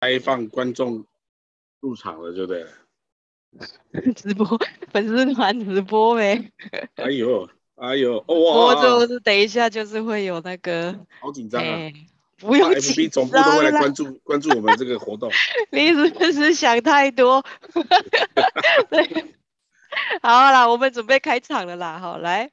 开放观众入场了，对不对？直播 粉丝团直播呗。哎呦，哎呦，哇！我就是等一下就是会有那个，好紧张啊！欸、不用紧张，FB 总部都会来关注 关注我们这个活动。你是不是想太多？对，好了，我们准备开场了啦，好来。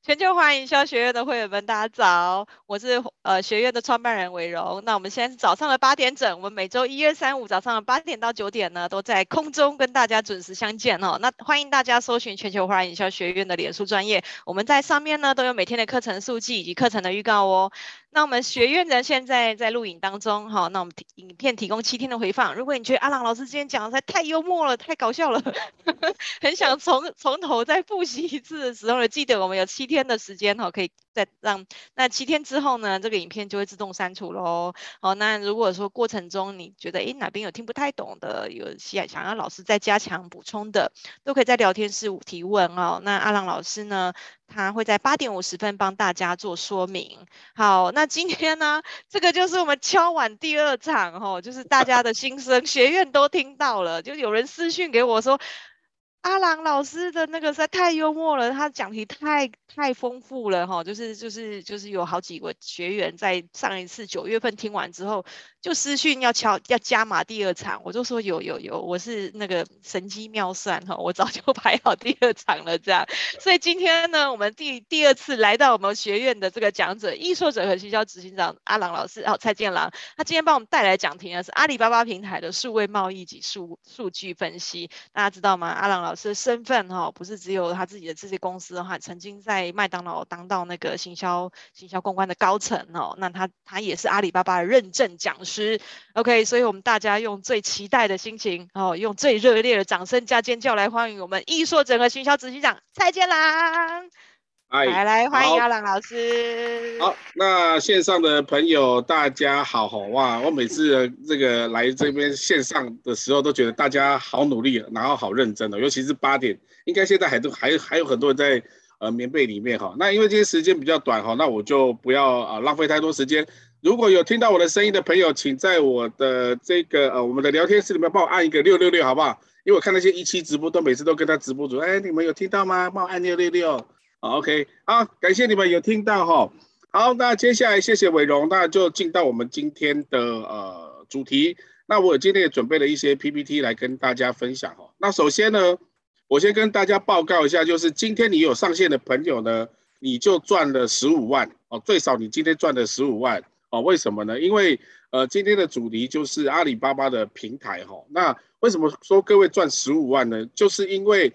全球华人营销学院的会员们，大家早！我是呃学院的创办人韦荣。那我们现在是早上的八点整，我们每周一、二、三、五早上的八点到九点呢，都在空中跟大家准时相见哦。那欢迎大家搜寻全球华人营销学院的脸书专业，我们在上面呢都有每天的课程数据以及课程的预告哦。那我们学院呢现在在录影当中哈，那我们影片提供七天的回放。如果你觉得阿朗老师今天讲的太幽默了，太搞笑了，很想从从头再复习一次的时候呢，记得我们有七天的时间哈，可以再让那七天之后呢，这个影片就会自动删除喽。好，那如果说过程中你觉得诶哪边有听不太懂的，有想想要老师再加强补充的，都可以在聊天室提问哦。那阿朗老师呢，他会在八点五十分帮大家做说明。好，那今天呢，这个就是我们敲碗第二场哦，就是大家的心声，学院都听到了，就有人私讯给我说。阿郎老师的那个实在太幽默了，他讲题太太丰富了哈，就是就是就是有好几个学员在上一次九月份听完之后，就私讯要敲要加码第二场，我就说有有有，我是那个神机妙算哈，我早就 排好第二场了这样，所以今天呢，我们第第二次来到我们学院的这个讲者，易硕者和行销执行长阿朗老师，哦蔡建朗，他今天帮我们带来讲题呢是阿里巴巴平台的数位贸易及数数据分析，大家知道吗？阿朗老师的身份哈，不是只有他自己的这些公司的话，曾经在麦当劳当到那个行销行销公关的高层哦，那他他也是阿里巴巴的认证讲师。OK，所以我们大家用最期待的心情哦，用最热烈的掌声加尖叫来欢迎我们艺硕整合行销执行长蔡建朗。哎，来来欢迎阿朗老师。好，那线上的朋友大家好，好哇！我每次这个来这边线上的时候，都觉得大家好努力，然后好认真的，尤其是八点，应该现在还都还还有很多人在呃棉被里面哈。那因为今天时间比较短哈，那我就不要啊浪费太多时间。如果有听到我的声音的朋友，请在我的这个呃我们的聊天室里面帮我按一个六六六，好不好？因为我看那些一期直播都每次都跟他直播主，哎，你们有听到吗？帮我按六六六。好，OK，好，感谢你们有听到哈。好，那接下来谢谢伟荣，那就进到我们今天的呃主题。那我今天也准备了一些 PPT 来跟大家分享哈。那首先呢，我先跟大家报告一下，就是今天你有上线的朋友呢，你就赚了十五万哦，最少你今天赚了十五万哦。为什么呢？因为呃今天的主题就是阿里巴巴的平台哈。那为什么说各位赚十五万呢？就是因为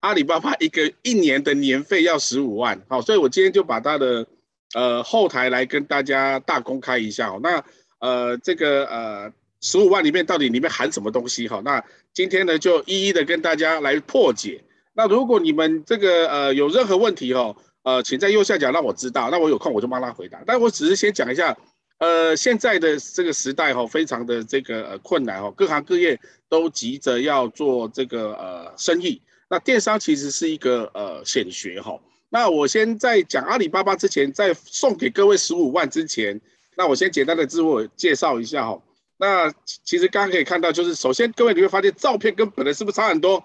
阿里巴巴一个一年的年费要十五万，好，所以我今天就把它的呃后台来跟大家大公开一下，哦那呃这个呃十五万里面到底里面含什么东西？哈，那今天呢就一一的跟大家来破解。那如果你们这个呃有任何问题哦，呃，请在右下角让我知道，那我有空我就帮他回答。但我只是先讲一下，呃，现在的这个时代哈，非常的这个呃困难哦，各行各业都急着要做这个呃生意。那电商其实是一个呃显学哈。那我先在讲阿里巴巴之前，在送给各位十五万之前，那我先简单的自我介绍一下哈。那其实刚刚可以看到，就是首先各位你会发现照片跟本人是不是差很多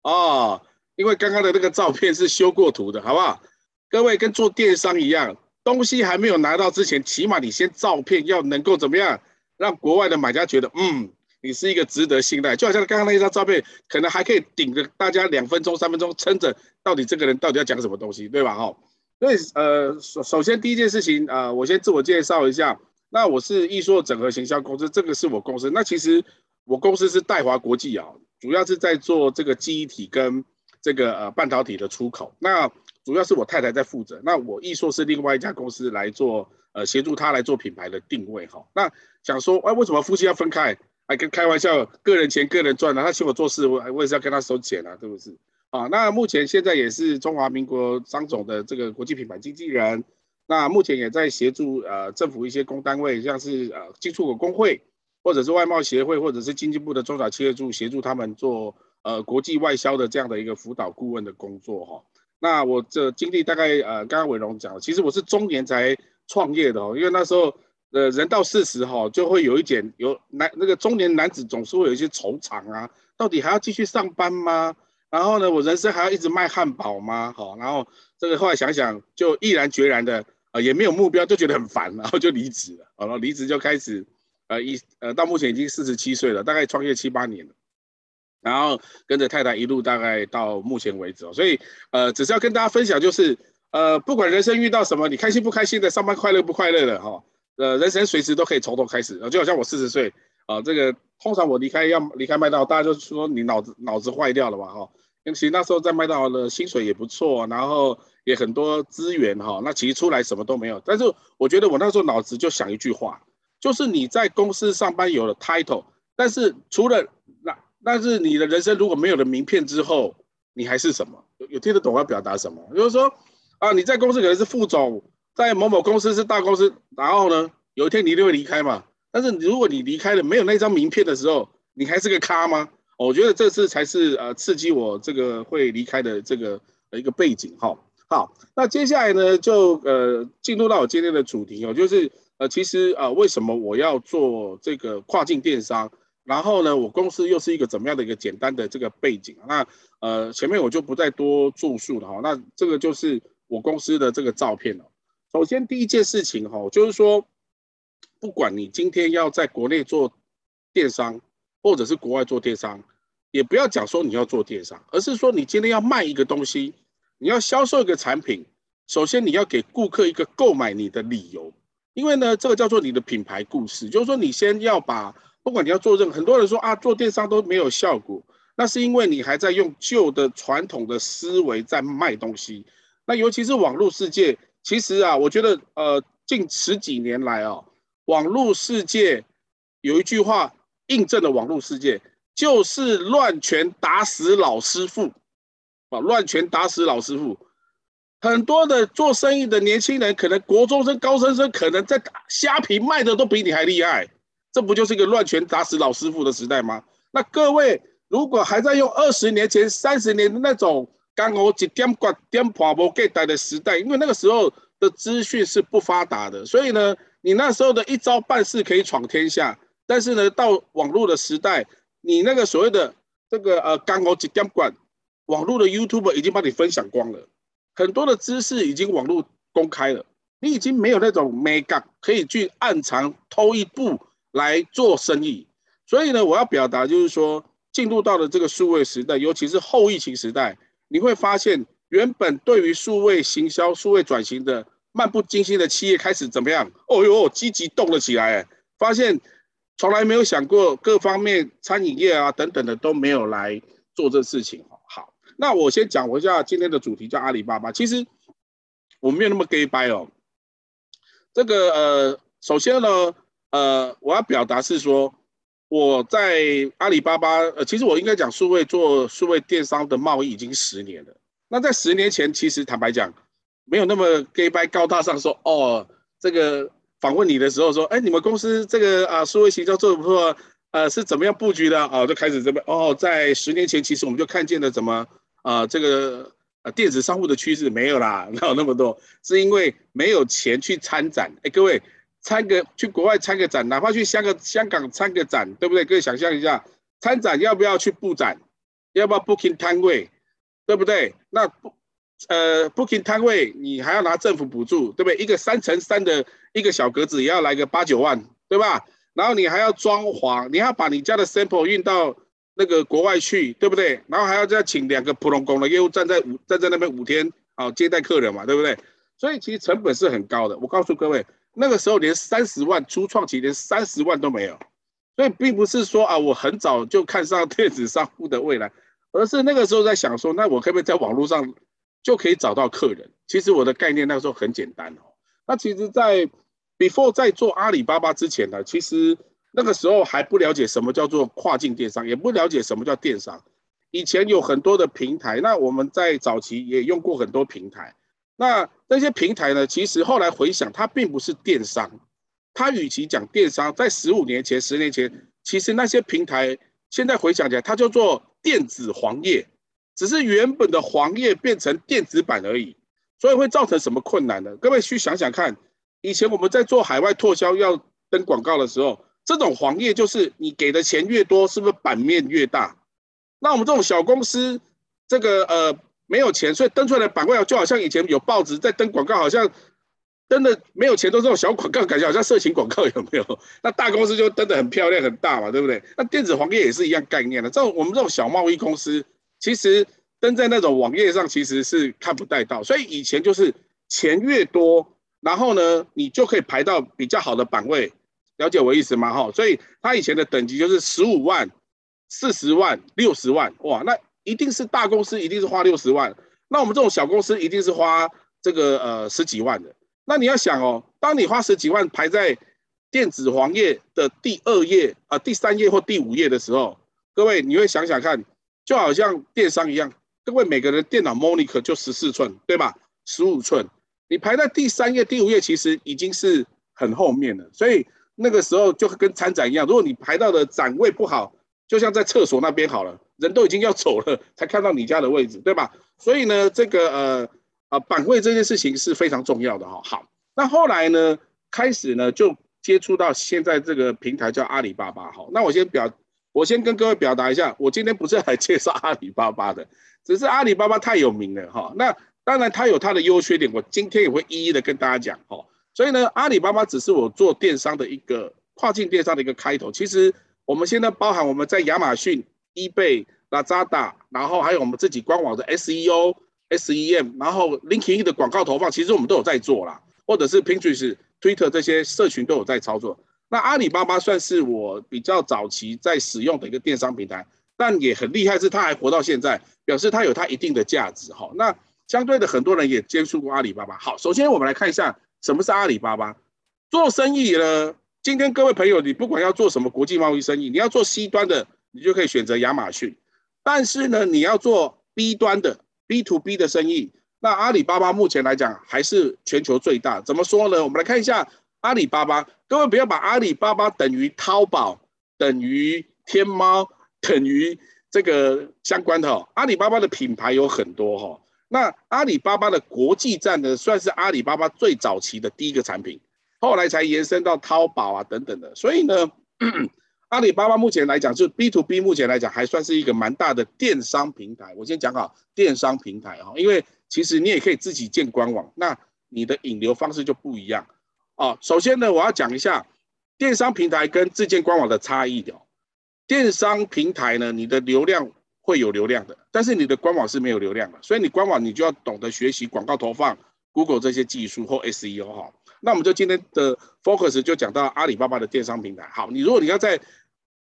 哦？因为刚刚的那个照片是修过图的，好不好？各位跟做电商一样，东西还没有拿到之前，起码你先照片要能够怎么样，让国外的买家觉得嗯。你是一个值得信赖，就好像刚刚那一张照片，可能还可以顶着大家两分钟、三分钟撑着，到底这个人到底要讲什么东西，对吧？哈，所以呃，首首先第一件事情，呃，我先自我介绍一下，那我是易硕整合行销公司，这个是我公司。那其实我公司是戴华国际啊，主要是在做这个记忆体跟这个呃半导体的出口。那主要是我太太在负责，那我易硕是另外一家公司来做呃协助他来做品牌的定位哈。那想说，哎，为什么夫妻要分开？还跟开玩笑，个人钱个人赚啊，他请我做事，我我也是要跟他收钱啊，对不对？啊，那目前现在也是中华民国商总的这个国际品牌经纪人，那目前也在协助呃政府一些公单位，像是呃进出口工会，或者是外贸协会，或者是经济部的中小企业处，协助他们做呃国际外销的这样的一个辅导顾问的工作哈。那我这经历大概呃，刚刚伟龙讲，其实我是中年才创业的哦，因为那时候。呃，人到四十哈，就会有一点有男那个中年男子总是会有一些惆怅啊，到底还要继续上班吗？然后呢，我人生还要一直卖汉堡吗？好，然后这个后来想想，就毅然决然的，呃，也没有目标，就觉得很烦，然后就离职了。好了，离职就开始，呃，一呃，到目前已经四十七岁了，大概创业七八年了，然后跟着太太一路大概到目前为止哦。所以，呃，只是要跟大家分享，就是，呃，不管人生遇到什么，你开心不开心的，上班快乐不快乐的，哈，呃，人生随时都可以从头开始。就好像我四十岁，啊，这个通常我离开要离开麦当劳，大家就说你脑子脑子坏掉了吧，哈。其实那时候在麦当劳的薪水也不错，然后也很多资源哈。那其实出来什么都没有，但是我觉得我那时候脑子就想一句话，就是你在公司上班有了 title，但是除了，但是你的人生如果没有了名片之后，你还是什么？有有听得懂我要表达什么？就是说啊，你在公司可能是副总，在某某公司是大公司，然后呢，有一天你一定会离开嘛。但是如果你离开了没有那张名片的时候，你还是个咖吗？我觉得这次才是呃刺激我这个会离开的这个呃一个背景哈。好，那接下来呢就呃进入到我今天的主题哦，就是呃其实呃为什么我要做这个跨境电商，然后呢我公司又是一个怎么样的一个简单的这个背景？那呃前面我就不再多赘述了哈。那这个就是我公司的这个照片了。首先第一件事情哈，就是说不管你今天要在国内做电商。或者是国外做电商，也不要讲说你要做电商，而是说你今天要卖一个东西，你要销售一个产品，首先你要给顾客一个购买你的理由，因为呢，这个叫做你的品牌故事，就是说你先要把，不管你要做任何，很多人说啊，做电商都没有效果，那是因为你还在用旧的传统的思维在卖东西，那尤其是网络世界，其实啊，我觉得呃，近十几年来啊，网络世界有一句话。印证了网络世界就是乱拳打死老师傅，啊，乱拳打死老师傅。很多的做生意的年轻人，可能国中生、高中生，可能在打虾皮卖的都比你还厉害。这不就是一个乱拳打死老师傅的时代吗？那各位如果还在用二十年前、三十年的那种刚我一点挂点破无给带的时代，因为那个时候的资讯是不发达的，所以呢，你那时候的一招半式可以闯天下。但是呢，到网络的时代，你那个所谓的这个呃，刚我几点管，网络的 YouTube 已经帮你分享光了，很多的知识已经网络公开了，你已经没有那种美感可以去暗藏偷一步来做生意。所以呢，我要表达就是说，进入到了这个数位时代，尤其是后疫情时代，你会发现原本对于数位行销、数位转型的漫不经心的企业开始怎么样？哦哟，积极动了起来，发现。从来没有想过各方面餐饮业啊等等的都没有来做这事情。好，那我先讲一下今天的主题叫阿里巴巴。其实我没有那么 gay 掰哦。这个呃，首先呢，呃，我要表达是说我在阿里巴巴，呃，其实我应该讲数位做数位电商的贸易已经十年了。那在十年前，其实坦白讲，没有那么假掰高大上说哦，这个。访问你的时候说，哎，你们公司这个啊，数位行销做得不错，呃，是怎么样布局的啊？就开始这边哦，在十年前，其实我们就看见了怎么啊，这个呃电子商务的趋势没有啦，哪有那么多？是因为没有钱去参展。哎，各位参个去国外参个展，哪怕去香港香港参个展，对不对？各位想象一下，参展要不要去布展？要不要 booking 摊位？对不对？那不。呃，booking 摊位你还要拿政府补助，对不对？一个三乘三的一个小格子也要来个八九万，对吧？然后你还要装潢，你还要把你家的 sample 运到那个国外去，对不对？然后还要再请两个普通工的业务站在五站在那边五天，好接待客人嘛，对不对？所以其实成本是很高的。我告诉各位，那个时候连三十万初创期连三十万都没有，所以并不是说啊，我很早就看上电子商务的未来，而是那个时候在想说，那我可不可以在网络上？就可以找到客人。其实我的概念那个时候很简单哦。那其实，在 before 在做阿里巴巴之前呢，其实那个时候还不了解什么叫做跨境电商，也不了解什么叫电商。以前有很多的平台，那我们在早期也用过很多平台。那那些平台呢，其实后来回想，它并不是电商。它与其讲电商，在十五年前、十年前，其实那些平台现在回想起来，它叫做电子黄页。只是原本的黄页变成电子版而已，所以会造成什么困难呢？各位去想想看，以前我们在做海外拓销要登广告的时候，这种黄页就是你给的钱越多，是不是版面越大？那我们这种小公司，这个呃没有钱，所以登出来的版位就好像以前有报纸在登广告，好像登的没有钱都是这种小广告，感觉好像色情广告有没有？那大公司就登的很漂亮很大嘛，对不对？那电子黄页也是一样概念的。这种我们这种小贸易公司，其实登在那种网页上其实是看不带到，所以以前就是钱越多，然后呢，你就可以排到比较好的版位。了解我意思吗？哈，所以他以前的等级就是十五万。四十万、六十万，哇，那一定是大公司，一定是花六十万。那我们这种小公司，一定是花这个呃十几万的。那你要想哦，当你花十几万排在电子黄页的第二页啊、呃、第三页或第五页的时候，各位你会想想看，就好像电商一样，各位每个人电脑 monitor 就十四寸，对吧？十五寸，你排在第三页、第五页，其实已经是很后面了。所以那个时候就跟参展一样，如果你排到的展位不好，就像在厕所那边好了，人都已经要走了，才看到你家的位置，对吧？所以呢，这个呃呃板位这件事情是非常重要的哈。好，那后来呢，开始呢就接触到现在这个平台叫阿里巴巴。好，那我先表，我先跟各位表达一下，我今天不是来介绍阿里巴巴的，只是阿里巴巴太有名了哈。那当然它有它的优缺点，我今天也会一一的跟大家讲哈。所以呢，阿里巴巴只是我做电商的一个跨境电商的一个开头，其实。我们现在包含我们在亚马逊、eBay、Lazada，然后还有我们自己官网的 SEO、SEM，然后 LinkedIn 的广告投放，其实我们都有在做啦，或者是 Pinterest、Twitter 这些社群都有在操作。那阿里巴巴算是我比较早期在使用的一个电商平台，但也很厉害，是它还活到现在，表示它有它一定的价值哈。那相对的，很多人也接触过阿里巴巴。好，首先我们来看一下什么是阿里巴巴，做生意呢？今天各位朋友，你不管要做什么国际贸易生意，你要做 C 端的，你就可以选择亚马逊。但是呢，你要做 B 端的 B to B 的生意，那阿里巴巴目前来讲还是全球最大。怎么说呢？我们来看一下阿里巴巴。各位不要把阿里巴巴等于淘宝、等于天猫、等于这个相关的哦。阿里巴巴的品牌有很多哈。那阿里巴巴的国际站呢，算是阿里巴巴最早期的第一个产品。后来才延伸到淘宝啊等等的，所以呢，阿里巴巴目前来讲，就是 B to B，目前来讲还算是一个蛮大的电商平台。我先讲好电商平台哈，因为其实你也可以自己建官网，那你的引流方式就不一样哦。首先呢，我要讲一下电商平台跟自建官网的差异的。电商平台呢，你的流量会有流量的，但是你的官网是没有流量的，所以你官网你就要懂得学习广告投放、Google 这些技术或 SEO 哈。那我们就今天的 focus 就讲到阿里巴巴的电商平台。好，你如果你要在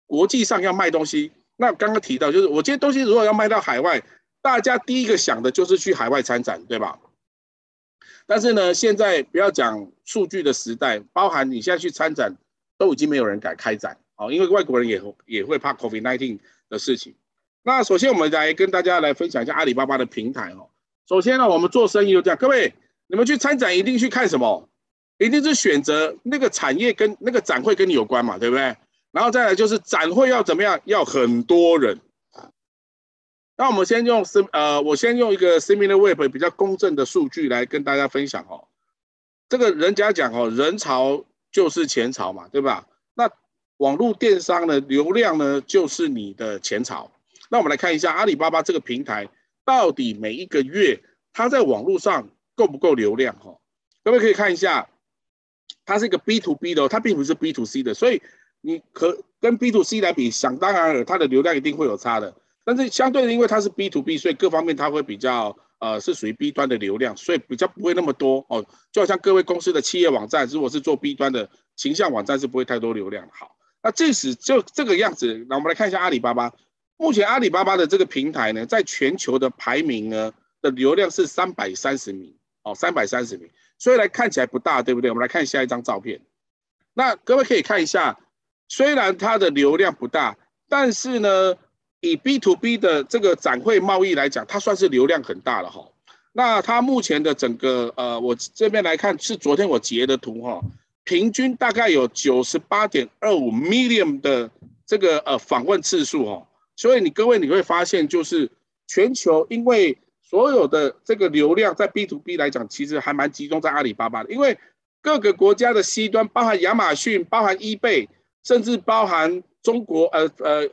国际上要卖东西，那刚刚提到就是我这些东西如果要卖到海外，大家第一个想的就是去海外参展，对吧？但是呢，现在不要讲数据的时代，包含你现在去参展，都已经没有人敢开展哦，因为外国人也也会怕 COVID-19 的事情。那首先我们来跟大家来分享一下阿里巴巴的平台哦。首先呢，我们做生意就这样，各位你们去参展一定去看什么？一定是选择那个产业跟那个展会跟你有关嘛，对不对？然后再来就是展会要怎么样？要很多人。那我们先用 sim 呃，我先用一个 Similarweb 比较公正的数据来跟大家分享哦。这个人家讲哦，人潮就是钱潮嘛，对吧？那网络电商的流量呢，就是你的钱潮。那我们来看一下阿里巴巴这个平台，到底每一个月它在网络上够不够流量？哈，各位可以看一下。它是一个 B to B 的，它并不是 B to C 的，所以你可跟 B to C 来比，想当然尔，它的流量一定会有差的。但是相对的，因为它是 B to B，所以各方面它会比较呃是属于 B 端的流量，所以比较不会那么多哦。就好像各位公司的企业网站，如果是做 B 端的形象网站，是不会太多流量。好，那即使就这个样子，那我们来看一下阿里巴巴。目前阿里巴巴的这个平台呢，在全球的排名呢的流量是三百三十名哦，三百三十名。虽然看起来不大，对不对？我们来看下一张照片。那各位可以看一下，虽然它的流量不大，但是呢，以 B to B 的这个展会贸易来讲，它算是流量很大了哈。那它目前的整个呃，我这边来看是昨天我截的图哈，平均大概有九十八点二五 million 的这个呃访问次数哦。所以你各位你会发现，就是全球因为所有的这个流量在 B to B 来讲，其实还蛮集中在阿里巴巴的，因为各个国家的 C 端，包含亚马逊，包含 eBay，甚至包含中国呃呃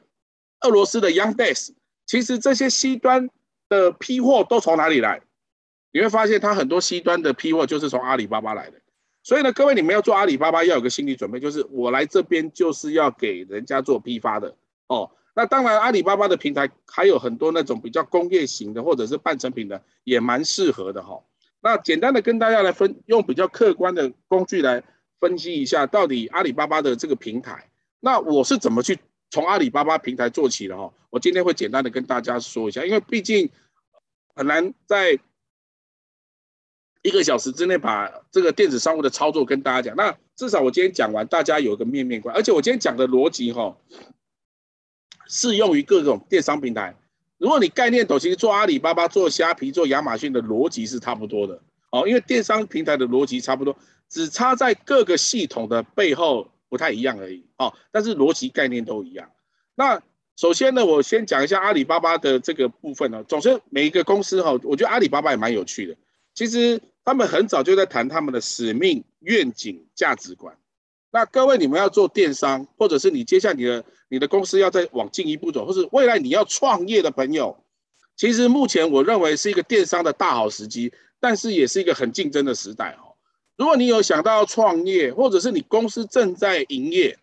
俄罗斯的 Yandex，其实这些 C 端的批货都从哪里来？你会发现它很多 C 端的批货就是从阿里巴巴来的。所以呢，各位你们要做阿里巴巴，要有个心理准备，就是我来这边就是要给人家做批发的哦。那当然，阿里巴巴的平台还有很多那种比较工业型的或者是半成品的，也蛮适合的哈、那简单的跟大家来分，用比较客观的工具来分析一下，到底阿里巴巴的这个平台，那我是怎么去从阿里巴巴平台做起的哈？我今天会简单的跟大家说一下，因为毕竟很难在。一个小时之内把这个电子商务的操作跟大家讲，那至少我今天讲完，大家有个面面观。而且我今天讲的逻辑哈，适用于各种电商平台。如果你概念懂，其实做阿里巴巴、做虾皮、做亚马逊的逻辑是差不多的哦，因为电商平台的逻辑差不多，只差在各个系统的背后不太一样而已哦。但是逻辑概念都一样。那首先呢，我先讲一下阿里巴巴的这个部分呢。总之，每一个公司哈，我觉得阿里巴巴也蛮有趣的。其实。他们很早就在谈他们的使命、愿景、价值观。那各位，你们要做电商，或者是你接下你的你的公司要再往进一步走，或是未来你要创业的朋友，其实目前我认为是一个电商的大好时机，但是也是一个很竞争的时代哦。如果你有想到要创业，或者是你公司正在营业，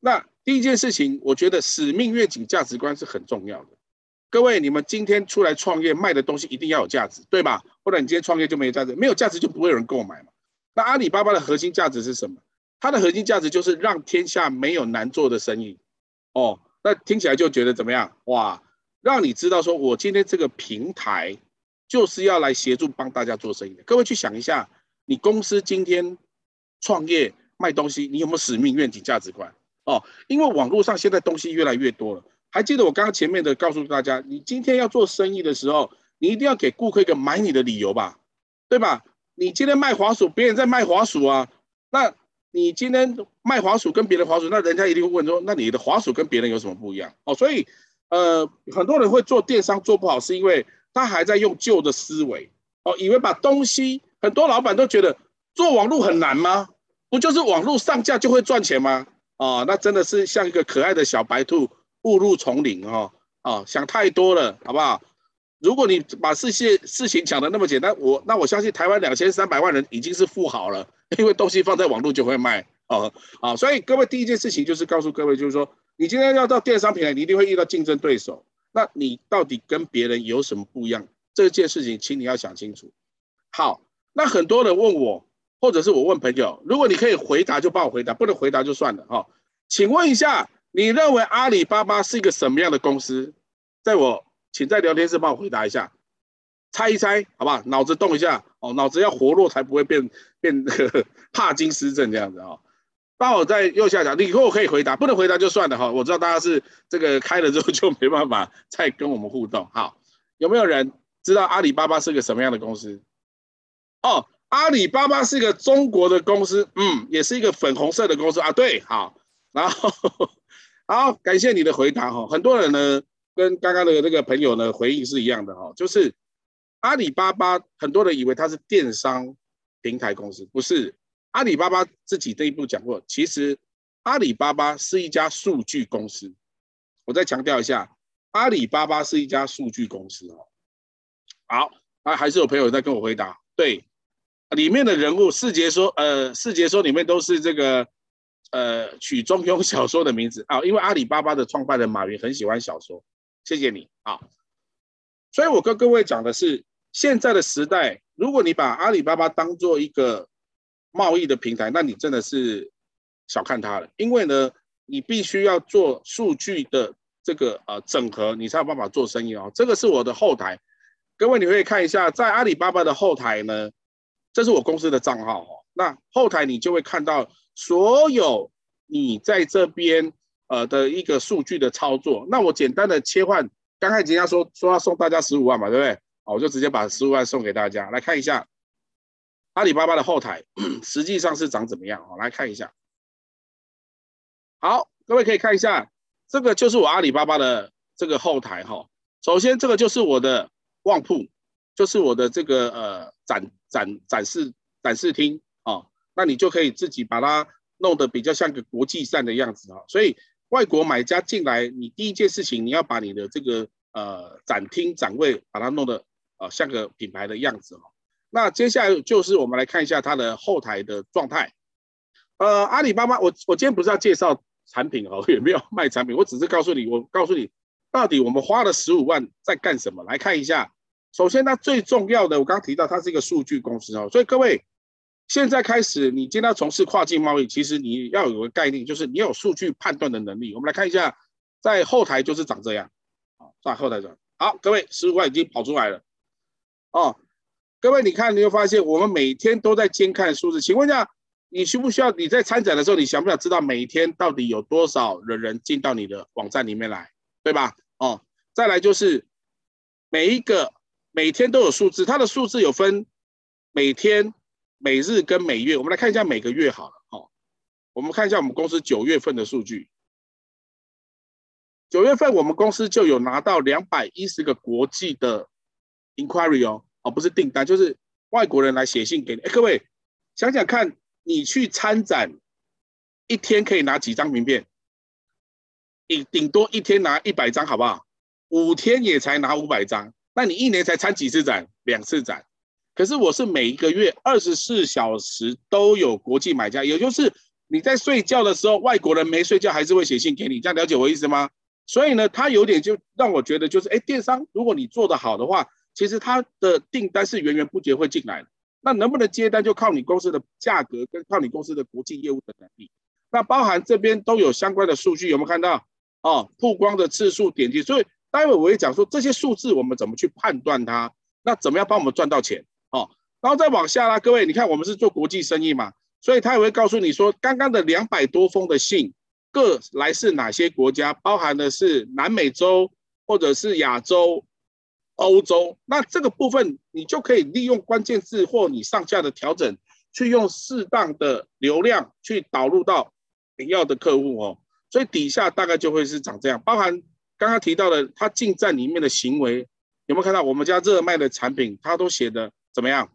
那第一件事情，我觉得使命、愿景、价值观是很重要的。各位，你们今天出来创业卖的东西一定要有价值，对吧？不然你今天创业就没有价值，没有价值就不会有人购买嘛。那阿里巴巴的核心价值是什么？它的核心价值就是让天下没有难做的生意。哦，那听起来就觉得怎么样？哇，让你知道说我今天这个平台就是要来协助帮大家做生意的。各位去想一下，你公司今天创业卖东西，你有没有使命、愿景、价值观？哦，因为网络上现在东西越来越多了。还记得我刚刚前面的告诉大家，你今天要做生意的时候，你一定要给顾客一个买你的理由吧，对吧？你今天卖滑鼠，别人在卖滑鼠啊，那你今天卖滑鼠跟别人滑鼠，那人家一定会问说，那你的滑鼠跟别人有什么不一样？哦，所以呃，很多人会做电商做不好，是因为他还在用旧的思维，哦，以为把东西，很多老板都觉得做网络很难吗？不就是网络上架就会赚钱吗？哦，那真的是像一个可爱的小白兔。误入丛林哦，哦，想太多了，好不好？如果你把事情事情讲的那么简单，我那我相信台湾两千三百万人已经是富豪了，因为东西放在网络就会卖哦，啊，所以各位第一件事情就是告诉各位，就是说你今天要到电商平台，你一定会遇到竞争对手，那你到底跟别人有什么不一样？这件事情，请你要想清楚。好，那很多人问我，或者是我问朋友，如果你可以回答就帮我回答，不能回答就算了哈。请问一下。你认为阿里巴巴是一个什么样的公司？在我，请在聊天室帮我回答一下，猜一猜，好不好？脑子动一下哦，脑子要活络才不会变 变呵 呵帕金斯症这样子哦。帮我在右下角，你以后可以回答，不能回答就算了哈。我知道大家是这个开了之后就没办法 再跟我们互动。好，有没有人知道阿里巴巴是个什么样的公司？哦，阿里巴巴是一个中国的公司，嗯，也是一个粉红色的公司啊。对，好，然后。好，感谢你的回答哈。很多人呢跟刚刚的那个朋友呢回应是一样的哈，就是阿里巴巴，很多人以为它是电商平台公司，不是。阿里巴巴自己这一步讲过，其实阿里巴巴是一家数据公司。我再强调一下，阿里巴巴是一家数据公司哦。好，啊，还是有朋友在跟我回答，对，里面的人物四杰说，呃，四杰说里面都是这个。呃，取中庸小说的名字啊，因为阿里巴巴的创办人马云很喜欢小说，谢谢你啊。所以我跟各位讲的是，现在的时代，如果你把阿里巴巴当做一个贸易的平台，那你真的是小看它了。因为呢，你必须要做数据的这个呃整合，你才有办法做生意哦。这个是我的后台，各位你可以看一下，在阿里巴巴的后台呢，这是我公司的账号哦。那后台你就会看到。所有你在这边呃的一个数据的操作，那我简单的切换，刚才人家说说要送大家十五万嘛，对不对？好，我就直接把十五万送给大家，来看一下阿里巴巴的后台 实际上是长怎么样？好，来看一下。好，各位可以看一下，这个就是我阿里巴巴的这个后台哈。首先，这个就是我的旺铺，就是我的这个呃展展展示展示厅啊。那你就可以自己把它弄得比较像个国际站的样子啊。所以外国买家进来，你第一件事情你要把你的这个呃展厅展位把它弄得呃像个品牌的样子哦。那接下来就是我们来看一下它的后台的状态。呃，阿里巴巴，我我今天不是要介绍产品哦，也没有卖产品，我只是告诉你，我告诉你到底我们花了十五万在干什么。来看一下，首先它最重要的，我刚刚提到它是一个数据公司哦，所以各位现在开始，你今天要从事跨境贸易，其实你要有个概念，就是你有数据判断的能力。我们来看一下，在后台就是长这样，啊，在后台长，好，各位十五万已经跑出来了，哦。各位，你看，你会发现我们每天都在监看数字。请问一下，你需不需要你在参展的时候，你想不想知道每天到底有多少的人进到你的网站里面来，对吧？哦，再来就是每一个每天都有数字，它的数字有分每天、每日跟每月。我们来看一下每个月好了，哦，我们看一下我们公司九月份的数据。九月份我们公司就有拿到两百一十个国际的 inquiry 哦。哦，不是订单，就是外国人来写信给你。哎，各位想想看，你去参展，一天可以拿几张名片？你顶多一天拿一百张，好不好？五天也才拿五百张，那你一年才参几次展？两次展。可是我是每一个月二十四小时都有国际买家，也就是你在睡觉的时候，外国人没睡觉还是会写信给你，这样了解我意思吗？所以呢，他有点就让我觉得就是，哎，电商如果你做得好的话。其实他的订单是源源不绝会进来的，那能不能接单就靠你公司的价格跟靠你公司的国际业务的能力。那包含这边都有相关的数据，有没有看到？哦，曝光的次数、点击，所以待会我会讲说这些数字我们怎么去判断它，那怎么样帮我们赚到钱？然后再往下啦，各位，你看我们是做国际生意嘛，所以他也会告诉你说，刚刚的两百多封的信各来自哪些国家，包含的是南美洲或者是亚洲。欧洲，那这个部分你就可以利用关键字或你上架的调整，去用适当的流量去导入到你要的客户哦。所以底下大概就会是长这样，包含刚刚提到的他进站里面的行为，有没有看到我们家热卖的产品，他都写的怎么样？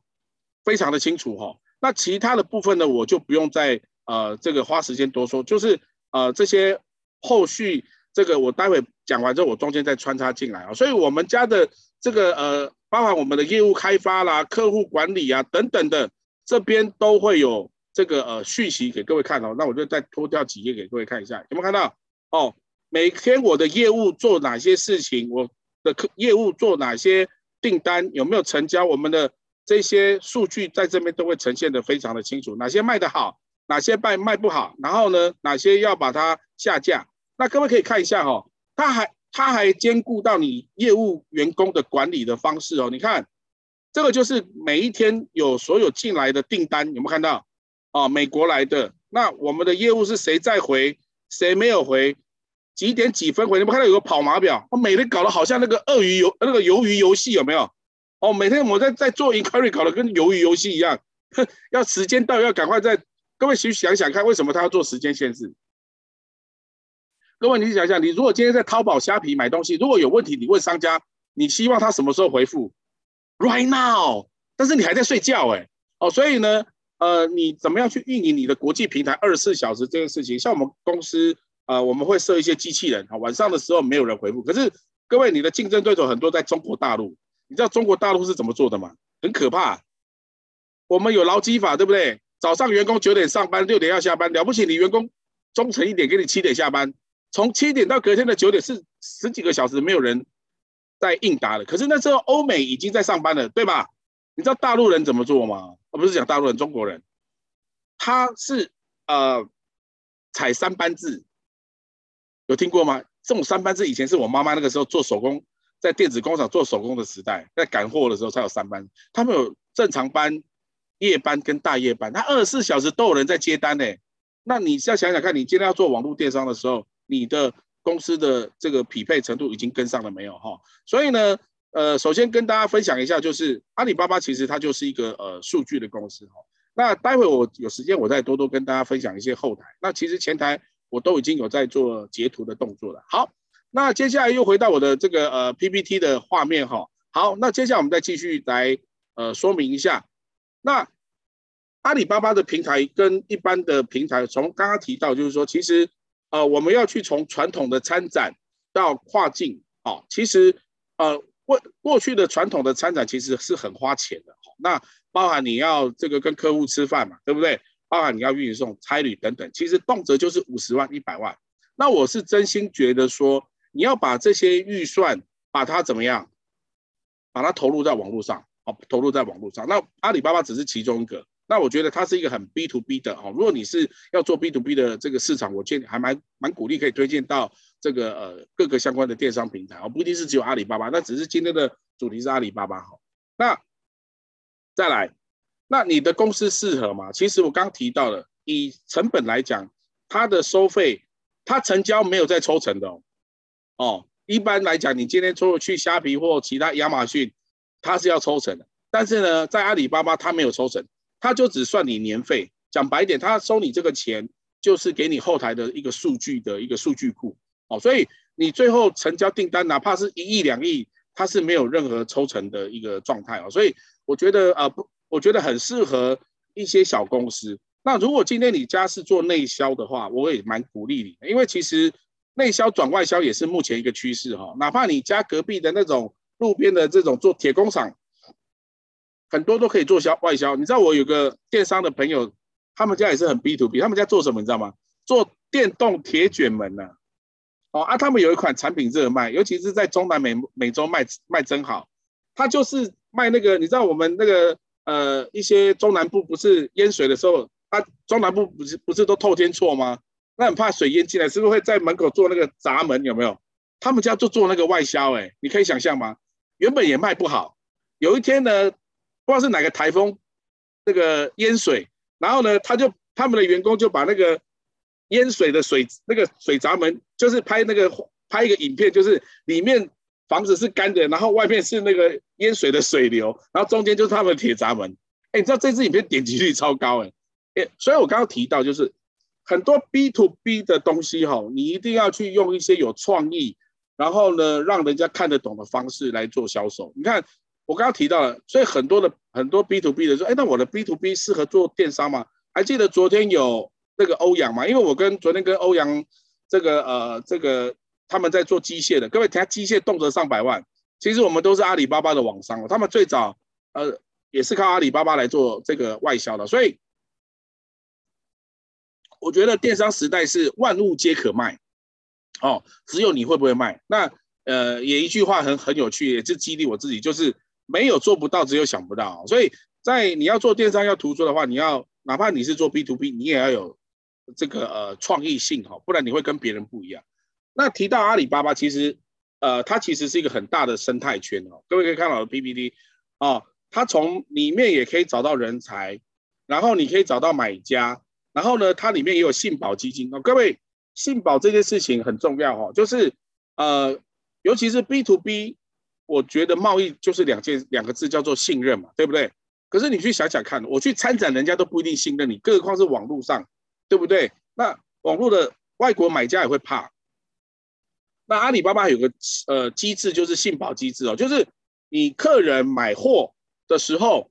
非常的清楚哈。那其他的部分呢，我就不用再呃这个花时间多说，就是呃这些后续这个我待会讲完之后，我中间再穿插进来啊。所以我们家的。这个呃，包含我们的业务开发啦、客户管理啊等等的，这边都会有这个呃讯息给各位看哦。那我就再拖掉几页给各位看一下，有没有看到？哦，每天我的业务做哪些事情，我的客业务做哪些订单，有没有成交，我们的这些数据在这边都会呈现得非常的清楚，哪些卖得好，哪些卖卖不好，然后呢，哪些要把它下架。那各位可以看一下哈、哦，它还。它还兼顾到你业务员工的管理的方式哦，你看，这个就是每一天有所有进来的订单，有没有看到？哦，美国来的，那我们的业务是谁在回，谁没有回，几点几分回？你们看到有个跑马表，我每天搞得好像那个鳄鱼游那个鱿鱼游戏有没有？哦，每天我在在做 inquiry 搞得跟鱿鱼游戏一样，要时间到要赶快在，各位去想想看，为什么他要做时间限制？各位，你想想，你如果今天在淘宝、虾皮买东西，如果有问题，你问商家，你希望他什么时候回复？Right now，但是你还在睡觉哎，哦，所以呢，呃，你怎么样去运营你的国际平台二十四小时这件事情？像我们公司，呃，我们会设一些机器人，啊，晚上的时候没有人回复。可是各位，你的竞争对手很多在中国大陆，你知道中国大陆是怎么做的吗？很可怕，我们有劳基法，对不对？早上员工九点上班，六点要下班，了不起，你员工忠诚一点，给你七点下班。从七点到隔天的九点是十几个小时，没有人在应答的。可是那时候欧美已经在上班了，对吧？你知道大陆人怎么做吗？而不是讲大陆人，中国人，他是呃采三班制，有听过吗？这种三班制以前是我妈妈那个时候做手工，在电子工厂做手工的时代，在赶货的时候才有三班。他们有正常班、夜班跟大夜班，他二十四小时都有人在接单呢。那你要想想看，你今天要做网络电商的时候。你的公司的这个匹配程度已经跟上了没有哈？所以呢，呃，首先跟大家分享一下，就是阿里巴巴其实它就是一个呃数据的公司哈。那待会我有时间我再多多跟大家分享一些后台。那其实前台我都已经有在做截图的动作了。好，那接下来又回到我的这个呃 PPT 的画面哈。好，那接下来我们再继续来呃说明一下。那阿里巴巴的平台跟一般的平台，从刚刚提到就是说，其实呃我们要去从传统的参展到跨境，哦，其实呃过过去的传统的参展其实是很花钱的，那包含你要这个跟客户吃饭嘛，对不对？包含你要运送、差旅等等，其实动辄就是五十万、一百万。那我是真心觉得说，你要把这些预算把它怎么样，把它投入在网络上，哦，投入在网络上。那阿里巴巴只是其中一个。那我觉得它是一个很 B to B 的哦。如果你是要做 B to B 的这个市场，我建议还蛮蛮鼓励可以推荐到这个呃各个相关的电商平台哦，不一定是只有阿里巴巴。那只是今天的主题是阿里巴巴哈。那再来。那你的公司适合吗？其实我刚提到了，以成本来讲，它的收费，它成交没有在抽成的哦。哦，一般来讲，你今天出去虾皮或其他亚马逊，它是要抽成的。但是呢，在阿里巴巴，它没有抽成，它就只算你年费。讲白一点，它收你这个钱，就是给你后台的一个数据的一个数据库。哦，所以你最后成交订单，哪怕是一亿两亿，它是没有任何抽成的一个状态哦。所以我觉得啊不。我觉得很适合一些小公司。那如果今天你家是做内销的话，我也蛮鼓励你的，因为其实内销转外销也是目前一个趋势哈。哪怕你家隔壁的那种路边的这种做铁工厂，很多都可以做销外销。你知道我有个电商的朋友，他们家也是很 B to B，他们家做什么你知道吗？做电动铁卷门呐。哦啊，他们有一款产品热卖，尤其是在中南美美洲卖卖真好。他就是卖那个，你知道我们那个。呃，一些中南部不是淹水的时候，它、啊、中南部不是不是都透天错吗？那很怕水淹进来，是不是会在门口做那个闸门？有没有？他们家就做那个外销，哎，你可以想象吗？原本也卖不好，有一天呢，不知道是哪个台风，那个淹水，然后呢，他就他们的员工就把那个淹水的水那个水闸门，就是拍那个拍一个影片，就是里面。房子是干的，然后外面是那个淹水的水流，然后中间就是他们的铁闸门。哎，你知道这支影片点击率超高哎，哎，所以我刚刚提到就是很多 B to B 的东西哈，你一定要去用一些有创意，然后呢，让人家看得懂的方式来做销售。你看我刚刚提到了，所以很多的很多 B to B 的说，哎，那我的 B to B 适合做电商吗？还记得昨天有那个欧阳吗？因为我跟昨天跟欧阳这个呃这个。他们在做机械的，各位，他机械动辄上百万。其实我们都是阿里巴巴的网商，他们最早呃也是靠阿里巴巴来做这个外销的。所以我觉得电商时代是万物皆可卖，哦，只有你会不会卖。那呃也一句话很很有趣，也是激励我自己，就是没有做不到，只有想不到。所以在你要做电商要突出的话，你要哪怕你是做 B to B，你也要有这个呃创意性哈，不然你会跟别人不一样。那提到阿里巴巴，其实，呃，它其实是一个很大的生态圈哦。各位可以看到我的 PPT，哦，它从里面也可以找到人才，然后你可以找到买家，然后呢，它里面也有信保基金哦。各位，信保这件事情很重要哦，就是，呃，尤其是 B to B，我觉得贸易就是两件两个字叫做信任嘛，对不对？可是你去想想看，我去参展，人家都不一定信任你，更何况是网络上，对不对？那网络的外国买家也会怕。那阿里巴巴有个呃机制，就是信保机制哦，就是你客人买货的时候，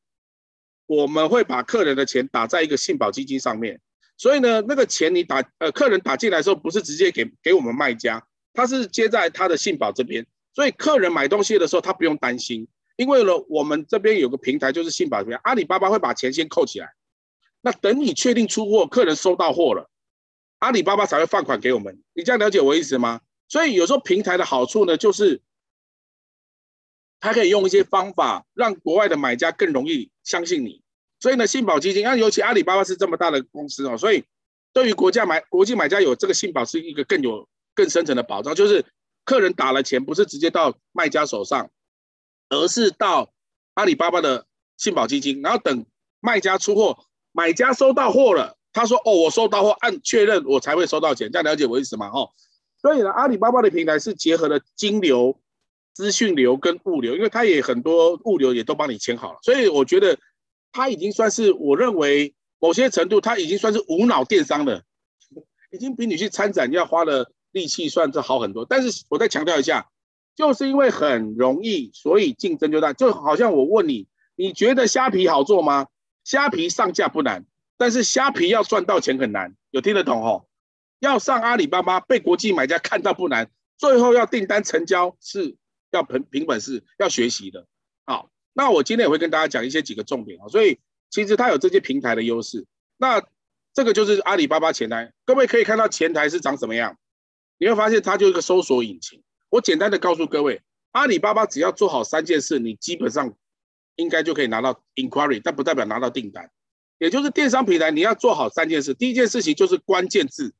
我们会把客人的钱打在一个信保基金上面，所以呢，那个钱你打呃客人打进来的时候，不是直接给给我们卖家，他是接在他的信保这边，所以客人买东西的时候他不用担心，因为呢我们这边有个平台就是信保这边，阿里巴巴会把钱先扣起来，那等你确定出货，客人收到货了，阿里巴巴才会放款给我们，你这样了解我意思吗？所以有时候平台的好处呢，就是它可以用一些方法让国外的买家更容易相信你。所以呢，信保基金，那尤其阿里巴巴是这么大的公司哦，所以对于国家买国际买家有这个信保是一个更有更深层的保障，就是客人打了钱不是直接到卖家手上，而是到阿里巴巴的信保基金，然后等卖家出货，买家收到货了，他说哦，我收到货，按确认我才会收到钱，这样了解我意思吗？哦。所以呢，阿里巴巴的平台是结合了金流、资讯流跟物流，因为它也很多物流也都帮你签好了，所以我觉得它已经算是我认为某些程度，它已经算是无脑电商了，已经比你去参展要花的力气算是好很多。但是我再强调一下，就是因为很容易，所以竞争就大。就好像我问你，你觉得虾皮好做吗？虾皮上架不难，但是虾皮要赚到钱很难，有听得懂吼？要上阿里巴巴被国际买家看到不难，最后要订单成交是要凭凭本事要学习的。那我今天也会跟大家讲一些几个重点啊，所以其实它有这些平台的优势。那这个就是阿里巴巴前台，各位可以看到前台是长什么样，你会发现它就是一个搜索引擎。我简单的告诉各位，阿里巴巴只要做好三件事，你基本上应该就可以拿到 inquiry，但不代表拿到订单。也就是电商平台你要做好三件事，第一件事情就是关键字，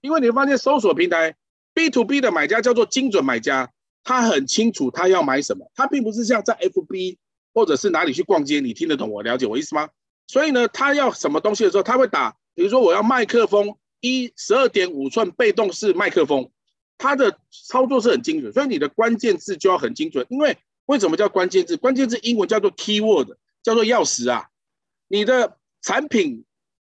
因为你会发现搜索平台 B to B 的买家叫做精准买家，他很清楚他要买什么，他并不是像在 FB 或者是哪里去逛街，你听得懂我了解我意思吗？所以呢，他要什么东西的时候，他会打，比如说我要麦克风一十二点五寸被动式麦克风，它的操作是很精准，所以你的关键字就要很精准。因为为什么叫关键字？关键字英文叫做 keyword，叫做钥匙啊。你的产品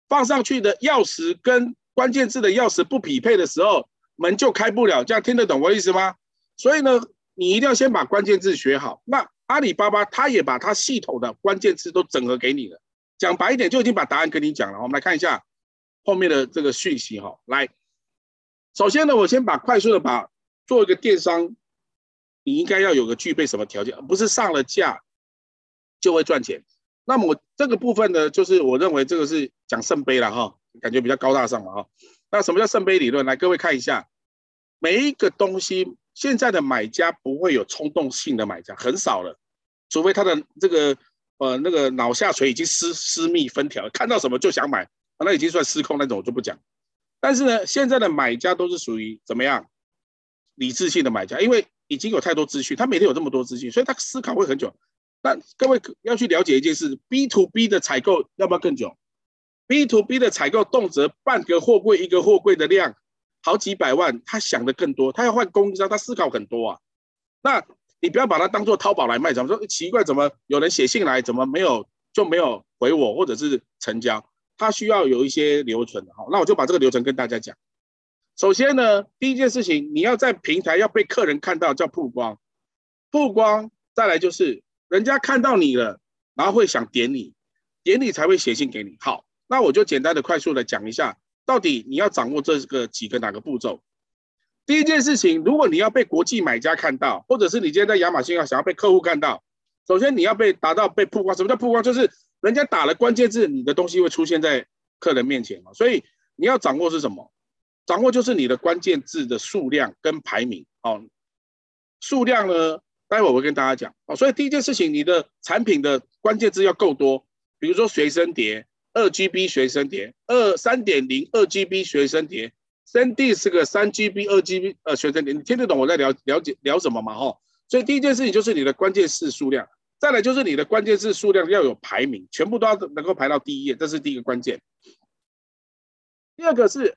放上去的钥匙跟关键字的钥匙不匹配的时候，门就开不了。这样听得懂我意思吗？所以呢，你一定要先把关键字学好。那阿里巴巴它也把它系统的关键字都整合给你了。讲白一点，就已经把答案跟你讲了。我们来看一下后面的这个讯息哈。来，首先呢，我先把快速的把做一个电商，你应该要有个具备什么条件，不是上了架就会赚钱。那么我这个部分呢，就是我认为这个是讲圣杯了哈，感觉比较高大上了哈。那什么叫圣杯理论？来，各位看一下，每一个东西现在的买家不会有冲动性的买家，很少了，除非他的这个。呃，那个脑下垂已经私私密分条，看到什么就想买，那已经算失控那种，我就不讲。但是呢，现在的买家都是属于怎么样理智性的买家，因为已经有太多资讯，他每天有这么多资讯，所以他思考会很久。但各位要去了解一件事，B to B 的采购要不要更久？B to B 的采购动辄半个货柜一个货柜的量，好几百万，他想的更多，他要换供应商，他思考很多啊。那。你不要把它当做淘宝来卖，怎么说奇怪？怎么有人写信来，怎么没有就没有回我，或者是成交？他需要有一些流程的哈。那我就把这个流程跟大家讲。首先呢，第一件事情，你要在平台要被客人看到，叫曝光。曝光，再来就是人家看到你了，然后会想点你，点你才会写信给你。好，那我就简单的、快速的讲一下，到底你要掌握这个几个哪个步骤。第一件事情，如果你要被国际买家看到，或者是你今天在亚马逊要想要被客户看到，首先你要被达到被曝光。什么叫曝光？就是人家打了关键字，你的东西会出现在客人面前嘛。所以你要掌握是什么？掌握就是你的关键字的数量跟排名。哦，数量呢，待会我会跟大家讲。哦，所以第一件事情，你的产品的关键字要够多，比如说随身碟，二 GB 学生碟，二三点零二 GB 学生碟。三 D 是个三 GB、二 GB 呃，学生，碟你听得懂我在聊了解聊什么吗？哈，所以第一件事情就是你的关键字数量，再来就是你的关键字数量要有排名，全部都要能够排到第一页，这是第一个关键。第二个是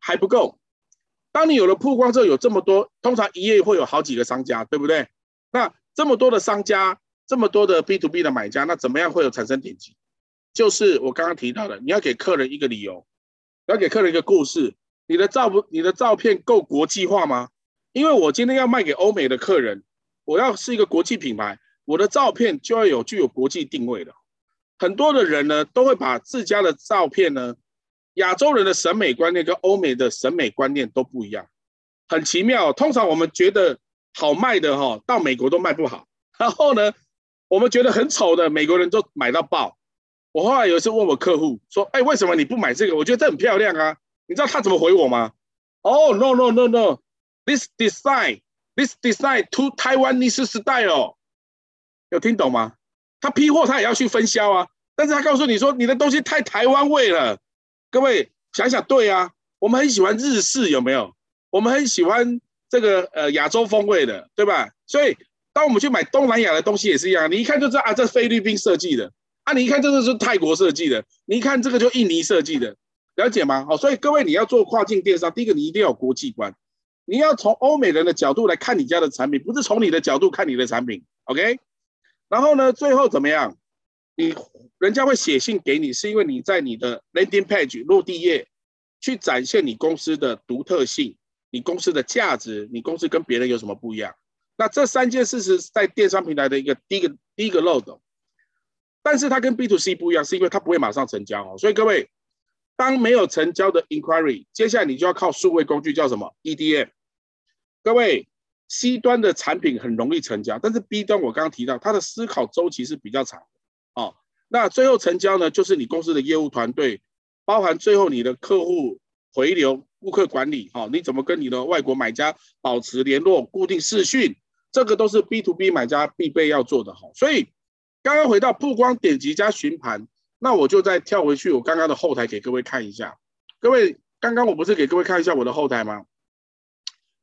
还不够，当你有了曝光之后，有这么多，通常一页会有好几个商家，对不对？那这么多的商家，这么多的 B to B 的买家，那怎么样会有产生点击？就是我刚刚提到的，你要给客人一个理由，要给客人一个故事。你的照不，你的照片够国际化吗？因为我今天要卖给欧美的客人，我要是一个国际品牌，我的照片就要有具有国际定位的。很多的人呢，都会把自家的照片呢，亚洲人的审美观念跟欧美的审美观念都不一样，很奇妙。通常我们觉得好卖的哈，到美国都卖不好。然后呢，我们觉得很丑的，美国人都买到爆。我后来有一次问我客户说：“哎，为什么你不买这个？我觉得这很漂亮啊。”你知道他怎么回我吗？哦、oh,，no no no no，this design，this design to Taiwanese style，有听懂吗？他批货他也要去分销啊，但是他告诉你说你的东西太台湾味了。各位想想，对啊，我们很喜欢日式，有没有？我们很喜欢这个呃亚洲风味的，对吧？所以当我们去买东南亚的东西也是一样，你一看就知道啊，这菲律宾设计的啊，你一看这个是泰国设计的，你一看这个就印尼设计的。了解吗？好，所以各位你要做跨境电商，第一个你一定要有国际观，你要从欧美人的角度来看你家的产品，不是从你的角度看你的产品，OK？然后呢，最后怎么样？你人家会写信给你，是因为你在你的 landing page 落地页去展现你公司的独特性，你公司的价值，你公司跟别人有什么不一样？那这三件事是在电商平台的一个第一个第一个漏斗。但是它跟 B to C 不一样，是因为它不会马上成交哦。所以各位，当没有成交的 inquiry，接下来你就要靠数位工具叫什么 EDM。各位，C 端的产品很容易成交，但是 B 端我刚刚提到，它的思考周期是比较长的哦。那最后成交呢，就是你公司的业务团队，包含最后你的客户回流、顾客管理，哦，你怎么跟你的外国买家保持联络、固定视讯，这个都是 B to B 买家必备要做的哈。所以刚刚回到曝光点击加询盘，那我就再跳回去我刚刚的后台给各位看一下。各位，刚刚我不是给各位看一下我的后台吗？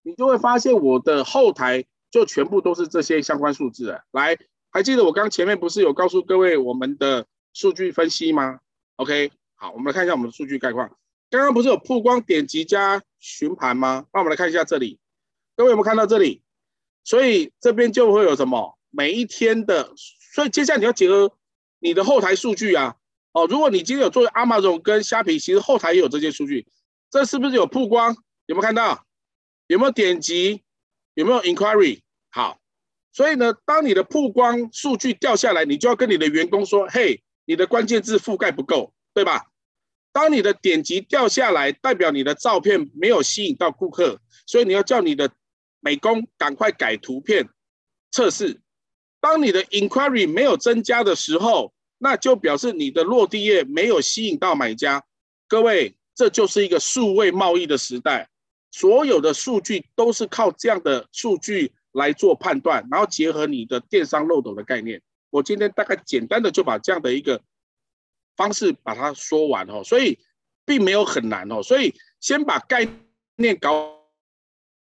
你就会发现我的后台就全部都是这些相关数字。来，还记得我刚前面不是有告诉各位我们的数据分析吗？OK，好，我们来看一下我们的数据概况。刚刚不是有曝光点击加询盘吗？那我们来看一下这里，各位有没有看到这里？所以这边就会有什么每一天的，所以接下来你要结合你的后台数据啊。哦，如果你今天有做 Amazon 跟虾皮，其实后台也有这些数据。这是不是有曝光？有没有看到？有没有点击？有没有 inquiry？好，所以呢，当你的曝光数据掉下来，你就要跟你的员工说：“嘿，你的关键字覆盖不够，对吧？”当你的点击掉下来，代表你的照片没有吸引到顾客，所以你要叫你的美工赶快改图片测试。当你的 inquiry 没有增加的时候，那就表示你的落地页没有吸引到买家。各位，这就是一个数位贸易的时代。所有的数据都是靠这样的数据来做判断，然后结合你的电商漏斗的概念。我今天大概简单的就把这样的一个方式把它说完哦，所以并没有很难哦，所以先把概念搞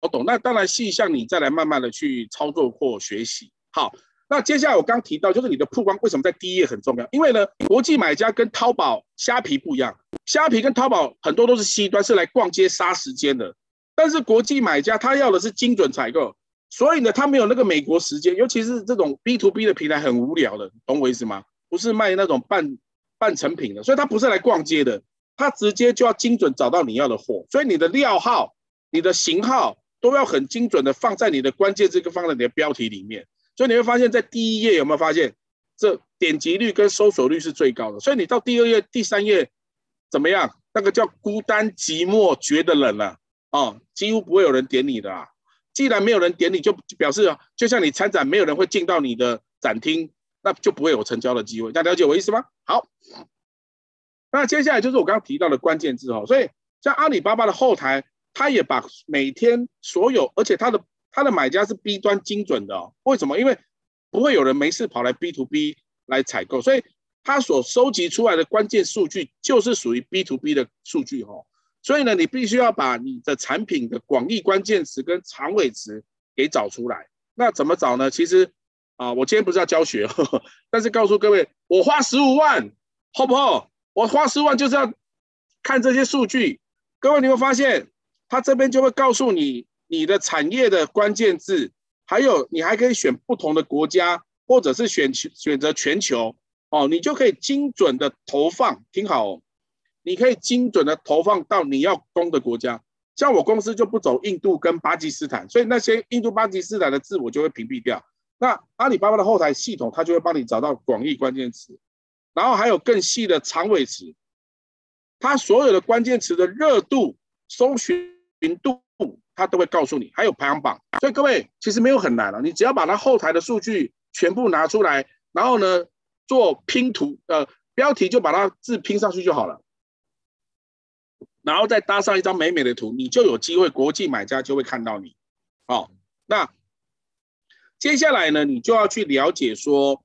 搞懂，那当然细项你再来慢慢的去操作或学习。好，那接下来我刚提到就是你的曝光为什么在第一页很重要？因为呢，国际买家跟淘宝、虾皮不一样，虾皮跟淘宝很多都是 C 端，是来逛街杀时间的。但是国际买家他要的是精准采购，所以呢，他没有那个美国时间，尤其是这种 B to B 的平台很无聊的，懂我意思吗？不是卖那种半半成品的，所以他不是来逛街的，他直接就要精准找到你要的货，所以你的料号、你的型号都要很精准的放在你的关键这个放在你的标题里面，所以你会发现在第一页有没有发现这点击率跟搜索率是最高的，所以你到第二页、第三页怎么样？那个叫孤单寂寞觉得冷了、哦，几乎不会有人点你的啊！既然没有人点你，就表示就像你参展，没有人会进到你的展厅，那就不会有成交的机会。大家了解我意思吗？好，那接下来就是我刚刚提到的关键字哦。所以像阿里巴巴的后台，它也把每天所有，而且它的它的买家是 B 端精准的哦。为什么？因为不会有人没事跑来 B to B 来采购，所以他所收集出来的关键数据就是属于 B to B 的数据哦。所以呢，你必须要把你的产品的广义关键词跟长尾词给找出来。那怎么找呢？其实啊，我今天不是要教学，呵呵，但是告诉各位，我花十五万，好不好？我花十万就是要看这些数据。各位，你会发现，他这边就会告诉你你的产业的关键字，还有你还可以选不同的国家，或者是选选择全球哦，你就可以精准的投放。听好哦。你可以精准的投放到你要攻的国家，像我公司就不走印度跟巴基斯坦，所以那些印度、巴基斯坦的字我就会屏蔽掉。那阿里巴巴的后台系统，它就会帮你找到广义关键词，然后还有更细的长尾词，它所有的关键词的热度、搜寻度，它都会告诉你，还有排行榜。所以各位其实没有很难了，你只要把它后台的数据全部拿出来，然后呢做拼图，呃，标题就把它字拼上去就好了。然后再搭上一张美美的图，你就有机会，国际买家就会看到你。好，那接下来呢，你就要去了解说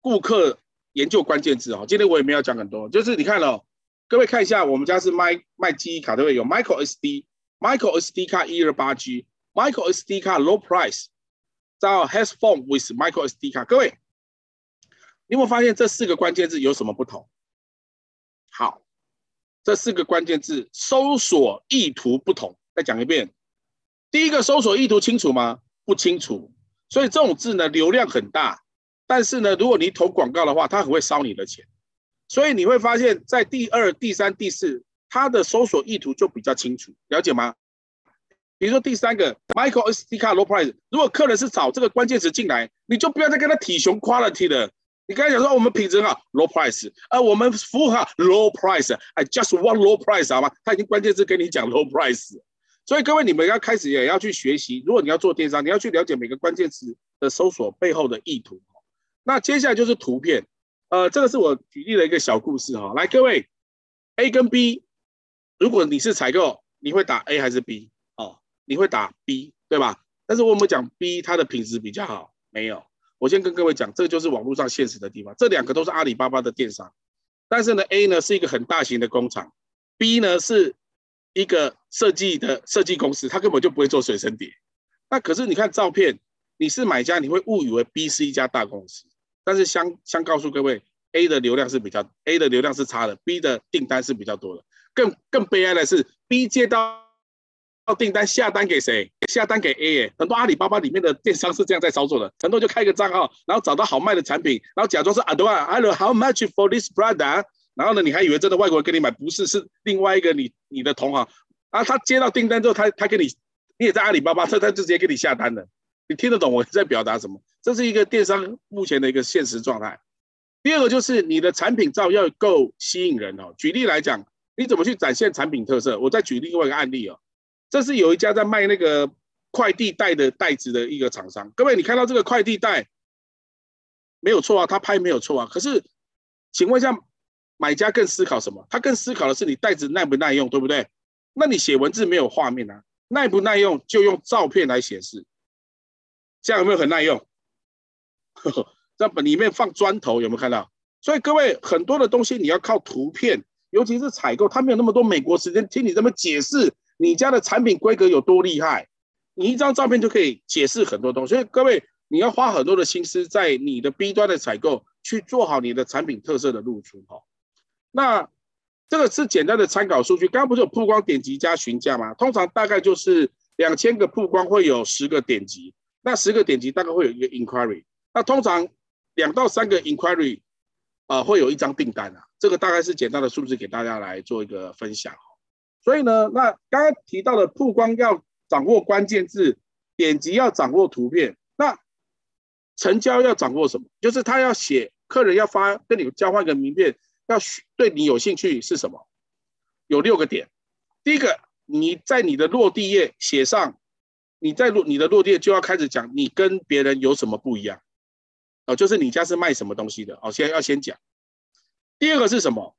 顾客研究关键字哦。今天我也没有讲很多，就是你看了，各位看一下，我们家是卖卖记忆卡，对不对？有 Micro SD SD，Micro SD 卡一二八 G，Micro SD 卡 Low Price，到 has phone with Micro SD 卡。各位，你有没有发现这四个关键字有什么不同？好。这四个关键字搜索意图不同，再讲一遍。第一个搜索意图清楚吗？不清楚。所以这种字呢，流量很大，但是呢，如果你投广告的话，它很会烧你的钱。所以你会发现在第二、第三、第四，它的搜索意图就比较清楚，了解吗？比如说第三个 Michael SD 卡 Low Price，如果客人是找这个关键词进来，你就不要再跟他提熊 quality 了。你刚才讲说我们品质很好，low price，啊，我们服务好，low price，I just want low price，好吗？他已经关键字跟你讲 low price，所以各位你们要开始也要去学习，如果你要做电商，你要去了解每个关键词的搜索背后的意图。那接下来就是图片，呃，这个是我举例的一个小故事哈。来，各位，A 跟 B，如果你是采购，你会打 A 还是 B？哦，你会打 B，对吧？但是我们讲 B，它的品质比较好，没有。我先跟各位讲，这个就是网络上现实的地方。这两个都是阿里巴巴的电商，但是呢，A 呢是一个很大型的工厂，B 呢是一个设计的设计公司，它根本就不会做随身碟。那可是你看照片，你是买家，你会误以为 B 是一家大公司。但是相相告诉各位，A 的流量是比较 A 的流量是差的，B 的订单是比较多的。更更悲哀的是，B 接到到订单下单给谁？下单给 A 耶。很多阿里巴巴里面的电商是这样在操作的，很多就开个账号，然后找到好卖的产品，然后假装是啊对吧？Hello, how much for this product？然后呢，你还以为真的外国人跟你买，不是，是另外一个你你的同行。啊，他接到订单之后，他他给你，你也在阿里巴巴，他他就直接给你下单了。你听得懂我在表达什么？这是一个电商目前的一个现实状态。第二个就是你的产品照要够吸引人哦。举例来讲，你怎么去展现产品特色？我再举另外一个案例哦。这是有一家在卖那个快递袋的袋子的一个厂商。各位，你看到这个快递袋没有错啊，他拍没有错啊。可是，请问一下，买家更思考什么？他更思考的是你袋子耐不耐用，对不对？那你写文字没有画面啊，耐不耐用就用照片来显示。这样有没有很耐用？呵呵，这本里面放砖头有没有看到？所以各位很多的东西你要靠图片，尤其是采购，他没有那么多美国时间听你这么解释你家的产品规格有多厉害。你一张照片就可以解释很多东西，所以各位你要花很多的心思在你的 B 端的采购，去做好你的产品特色的露出哈。那这个是简单的参考数据，刚刚不是有曝光点击加询价吗？通常大概就是两千个曝光会有十个点击。那十个点击大概会有一个 inquiry，那通常两到三个 inquiry，呃，会有一张订单啊。这个大概是简单的数字给大家来做一个分享。所以呢，那刚刚提到的曝光要掌握关键字，点击要掌握图片，那成交要掌握什么？就是他要写，客人要发跟你交换个名片，要对你有兴趣是什么？有六个点。第一个，你在你的落地页写上。你在落你的落地就要开始讲你跟别人有什么不一样，哦，就是你家是卖什么东西的哦，现在要先讲。第二个是什么？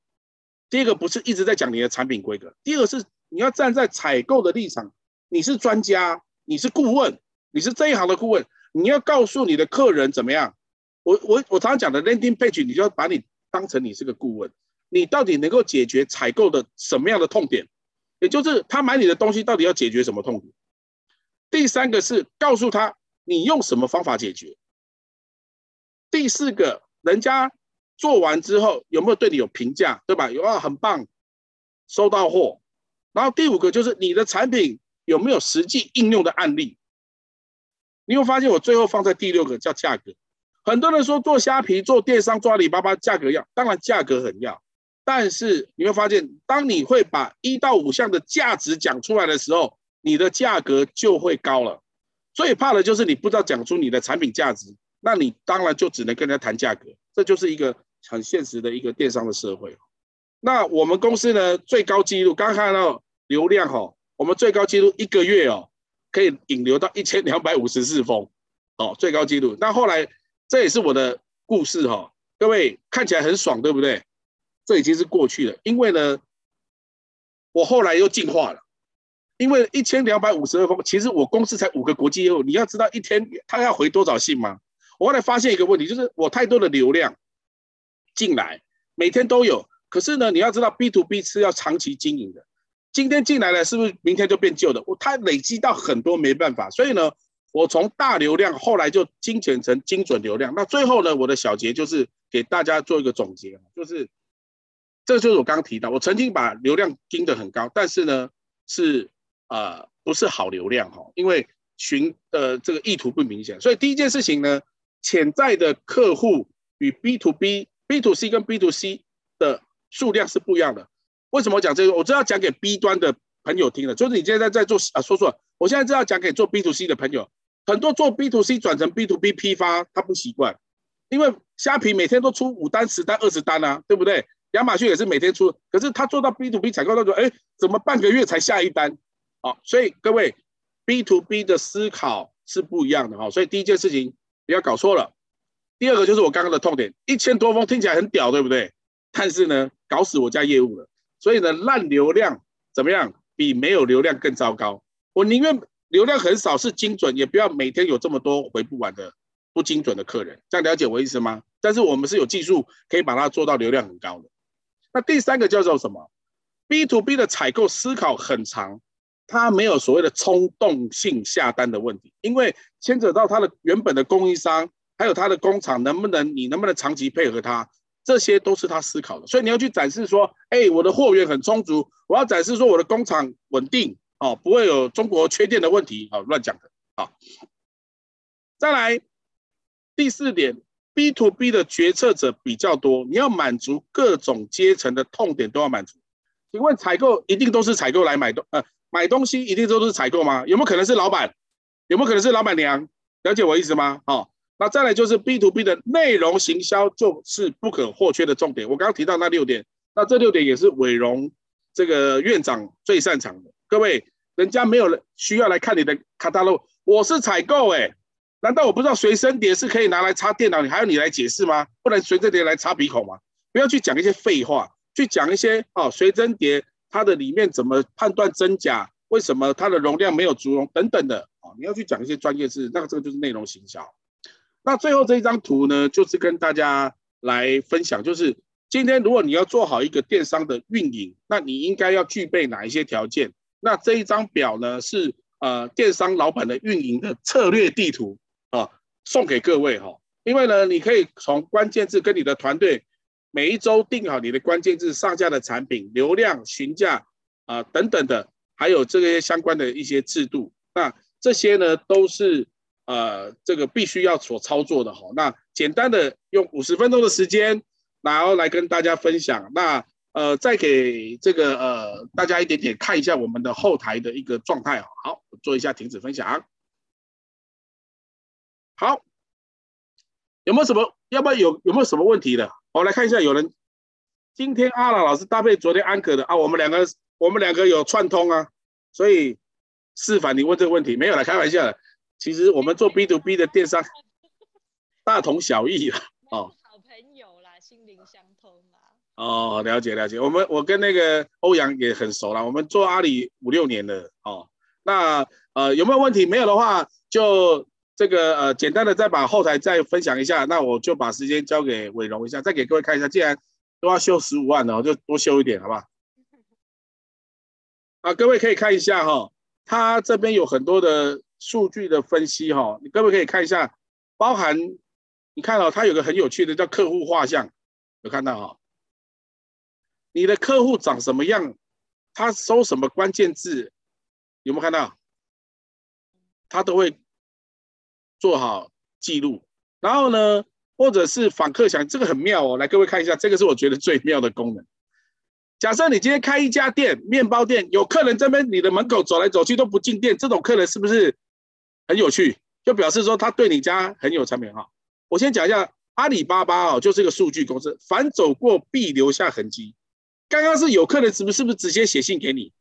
第二个不是一直在讲你的产品规格，第二个是你要站在采购的立场，你是专家，你是顾问，你是这一行的顾问，你要告诉你的客人怎么样。我我我常常讲的 landing page，你就要把你当成你是个顾问，你到底能够解决采购的什么样的痛点？也就是他买你的东西到底要解决什么痛点？第三个是告诉他你用什么方法解决。第四个，人家做完之后有没有对你有评价，对吧？有啊，很棒，收到货。然后第五个就是你的产品有没有实际应用的案例。你会发现我最后放在第六个叫价格。很多人说做虾皮、做电商、做阿里巴巴价格要，当然价格很要，但是你会发现，当你会把一到五项的价值讲出来的时候。你的价格就会高了，最怕的就是你不知道讲出你的产品价值，那你当然就只能跟人家谈价格，这就是一个很现实的一个电商的社会。那我们公司呢，最高纪录，刚看到流量哈，我们最高纪录一个月哦，可以引流到一千两百五十四封哦，最高纪录。那后来这也是我的故事哈，各位看起来很爽，对不对？这已经是过去了，因为呢，我后来又进化了。因为一千两百五十二封，其实我公司才五个国际业务，你要知道一天他要回多少信吗？我后来发现一个问题，就是我太多的流量进来，每天都有。可是呢，你要知道 B to B 是要长期经营的，今天进来了，是不是明天就变旧的？我它累积到很多没办法，所以呢，我从大流量后来就精简成精准流量。那最后呢，我的小结就是给大家做一个总结，就是这就是我刚刚提到，我曾经把流量盯得很高，但是呢是。呃，不是好流量哈，因为寻的这个意图不明显，所以第一件事情呢，潜在的客户与 B to B、B to C 跟 B to C 的数量是不一样的。为什么讲这个？我知道讲给 B 端的朋友听的，就是你现在在做啊，说错，我现在知道讲给做 B to C 的朋友，很多做 B to C 转成 B to B 批发，他不习惯，因为虾皮每天都出五单、十单、二十单啊，对不对？亚马逊也是每天出，可是他做到 B to B 采购，他说，哎，怎么半个月才下一单？好，所以各位 B to B 的思考是不一样的哈。所以第一件事情不要搞错了。第二个就是我刚刚的痛点，一千多封听起来很屌，对不对？但是呢，搞死我家业务了。所以呢，烂流量怎么样？比没有流量更糟糕。我宁愿流量很少是精准，也不要每天有这么多回不完的不精准的客人。这样了解我意思吗？但是我们是有技术可以把它做到流量很高的。那第三个叫做什么？B to B 的采购思考很长，他没有所谓的冲动性下单的问题，因为牵扯到他的原本的供应商，还有他的工厂能不能，你能不能长期配合他，这些都是他思考的。所以你要去展示说，哎，我的货源很充足，我要展示说我的工厂稳定。哦，不会有中国缺电的问题，好，乱讲的，好。再来第四点，B to B 的决策者比较多，你要满足各种阶层的痛点都要满足。请问采购一定都是采购来买的呃买东西一定都是采购吗？有没有可能是老板？有没有可能是老板娘？了解我意思吗？好，那再来就是 B to B 的内容行销就是不可或缺的重点。我刚刚提到那六点，那这六点也是伟荣这个院长最擅长的。各位，人家没有人需要来看你的卡塔罗，我是采购哎，难道我不知道随身碟是可以拿来插电脑？你还要你来解释吗？不能随身碟来插鼻孔吗？不要去讲一些废话，去讲一些哦，随身碟它的里面怎么判断真假？为什么它的容量没有足容等等的哦，你要去讲一些专业知识，那个这个就是内容行销。那最后这一张图呢，就是跟大家来分享，就是今天如果你要做好一个电商的运营，那你应该要具备哪一些条件？那这一张表呢，是呃电商老板的运营的策略地图啊，送给各位哈。因为呢，你可以从关键字跟你的团队每一周定好你的关键字上架的产品流量、询价啊等等的，还有这些相关的一些制度。那这些呢，都是呃这个必须要所操作的哈。那简单的用五十分钟的时间，然后来跟大家分享那。呃，再给这个呃大家一点点看一下我们的后台的一个状态。好，做一下停止分享。好，有没有什么？要不要有有没有什么问题的？我来看一下，有人今天阿朗老师搭配昨天安可的啊，我们两个我们两个有串通啊，所以是凡你问这个问题没有了开玩笑的。其实我们做 B to B 的电商大同小异了哦。好朋友啦，心灵相通啦。哦，了解了解，我们我跟那个欧阳也很熟了，我们做阿里五六年了哦。那呃有没有问题？没有的话，就这个呃简单的再把后台再分享一下，那我就把时间交给伟荣一下，再给各位看一下。既然都要修十五万了，我就多修一点，好不好？啊，各位可以看一下哈、哦，他这边有很多的数据的分析哈、哦，你各位可以看一下，包含你看到、哦、它有个很有趣的叫客户画像，有看到哈、哦？你的客户长什么样？他搜什么关键字？有没有看到？他都会做好记录。然后呢，或者是访客想，这个很妙哦。来，各位看一下，这个是我觉得最妙的功能。假设你今天开一家店，面包店，有客人这边你的门口走来走去都不进店，这种客人是不是很有趣？就表示说他对你家很有产品哈。我先讲一下，阿里巴巴哦，就是一个数据公司，凡走过必留下痕迹。刚刚是有客人是不是不是直接写信给你？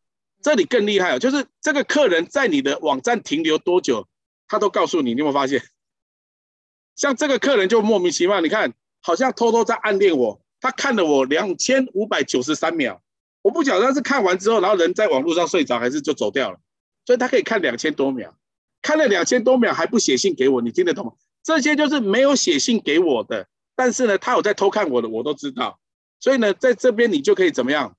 这里更厉害哦，就是这个客人在你的网站停留多久，他都告诉你。你有没有发现？像这个客人就莫名其妙，你看好像偷偷在暗恋我。他看了我两千五百九十三秒，我不晓得他是看完之后，然后人在网络上睡着，还是就走掉了。所以他可以看两千多秒，看了两千多秒还不写信给我，你听得懂吗？这些就是没有写信给我的，但是呢，他有在偷看我的，我都知道。所以呢，在这边你就可以怎么样，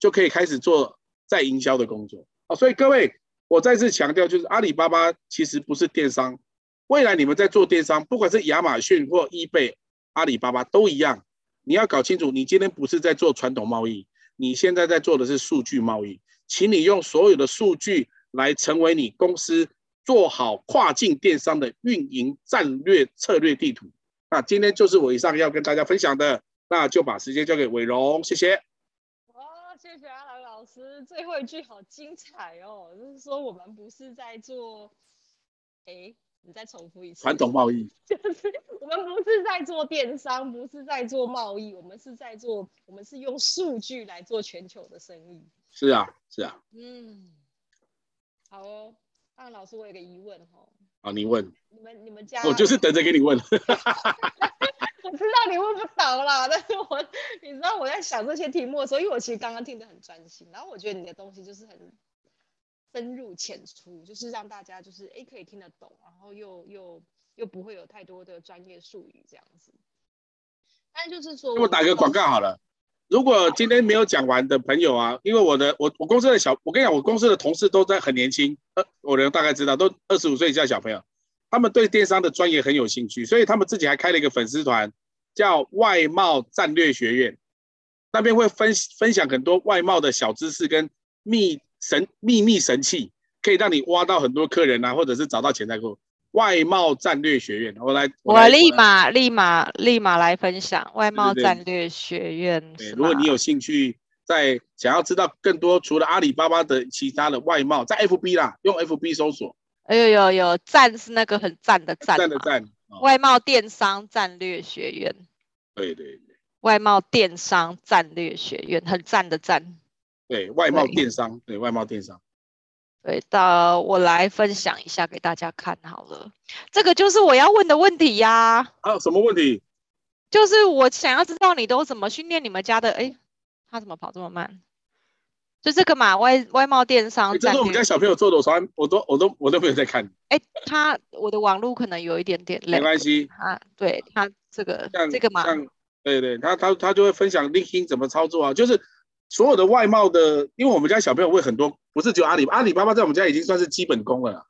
就可以开始做再营销的工作啊。所以各位，我再次强调，就是阿里巴巴其实不是电商。未来你们在做电商，不管是亚马逊或 eBay，阿里巴巴都一样。你要搞清楚，你今天不是在做传统贸易，你现在在做的是数据贸易。请你用所有的数据来成为你公司做好跨境电商的运营战略策略地图。那今天就是我以上要跟大家分享的。那就把时间交给伟荣，谢谢。哦，谢谢阿郎老师，最后一句好精彩哦，就是说我们不是在做，哎，你再重复一次。传统贸易 就是我们不是在做电商，不是在做贸易，我们是在做，我们是用数据来做全球的生意。是啊，是啊。嗯，好哦。那老师，我有个疑问哦。好，你问。你们你们家？我就是等着给你问。我知道你问不倒啦，但是我你知道我在想这些题目的时候，因为我其实刚刚听得很专心，然后我觉得你的东西就是很。深入浅出，就是让大家就是哎可以听得懂，然后又又又不会有太多的专业术语这样子。但就是说，我打个广告好了。如果今天没有讲完的朋友啊，因为我的我我公司的小，我跟你讲，我公司的同事都在很年轻，呃，我能大概知道都二十五岁以下小朋友，他们对电商的专业很有兴趣，所以他们自己还开了一个粉丝团，叫外贸战略学院，那边会分分享很多外贸的小知识跟秘。神秘密神器可以让你挖到很多客人啊，或者是找到潜在客户。外贸战略学院，我来，我，立马立马立马来分享外贸战略学院。对，对，对，如果你有兴趣，在想要知道更多除了阿里巴巴的其他的外贸，在 FB 啦，用 FB 搜索。哎呦有有赞是那个很赞的赞，赞的赞。外贸电商战略学院。对对对。外贸电商战略学院很赞的赞。对外贸电商，对，对外贸电商，对的，我来分享一下给大家看好了。这个就是我要问的问题呀。啊，什么问题？就是我想要知道你都怎么训练你们家的？哎，他怎么跑这么慢？就这个嘛，外外贸电商。这是我们家小朋友做的，我从来我都我都我都没有在看。哎，他我的网络可能有一点点累。没关系。啊，对他这个这个嘛，对对，他他他就会分享 LinkedIn 怎么操作啊，就是。所有的外贸的，因为我们家小朋友会很多，不是只有阿里，阿里巴巴在我们家已经算是基本功了。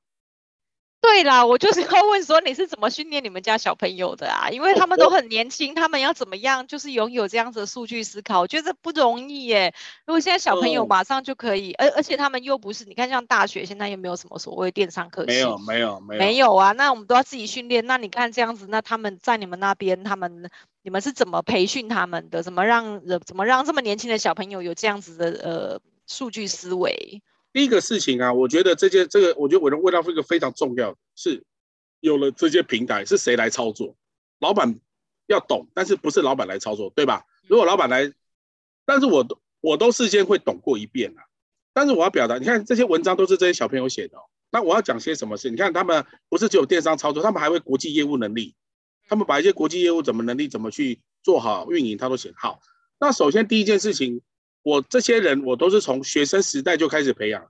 对啦，我就是要问说你是怎么训练你们家小朋友的啊？因为他们都很年轻，他们要怎么样就是拥有这样子的数据思考，我觉得不容易耶。如果现在小朋友马上就可以，而、嗯、而且他们又不是，你看像大学现在又没有什么所谓电商课程，没有没有没有没有啊，那我们都要自己训练。那你看这样子，那他们在你们那边，他们你们是怎么培训他们的？怎么让怎么让这么年轻的小朋友有这样子的呃数据思维？第一个事情啊，我觉得这些这个，我觉得我的味道是一个非常重要的，是有了这些平台，是谁来操作？老板要懂，但是不是老板来操作，对吧？如果老板来，但是我都我都事先会懂过一遍啊。但是我要表达，你看这些文章都是这些小朋友写的，那我要讲些什么事？你看他们不是只有电商操作，他们还会国际业务能力，他们把一些国际业务怎么能力怎么去做好运营，他都写好。那首先第一件事情。我这些人，我都是从学生时代就开始培养，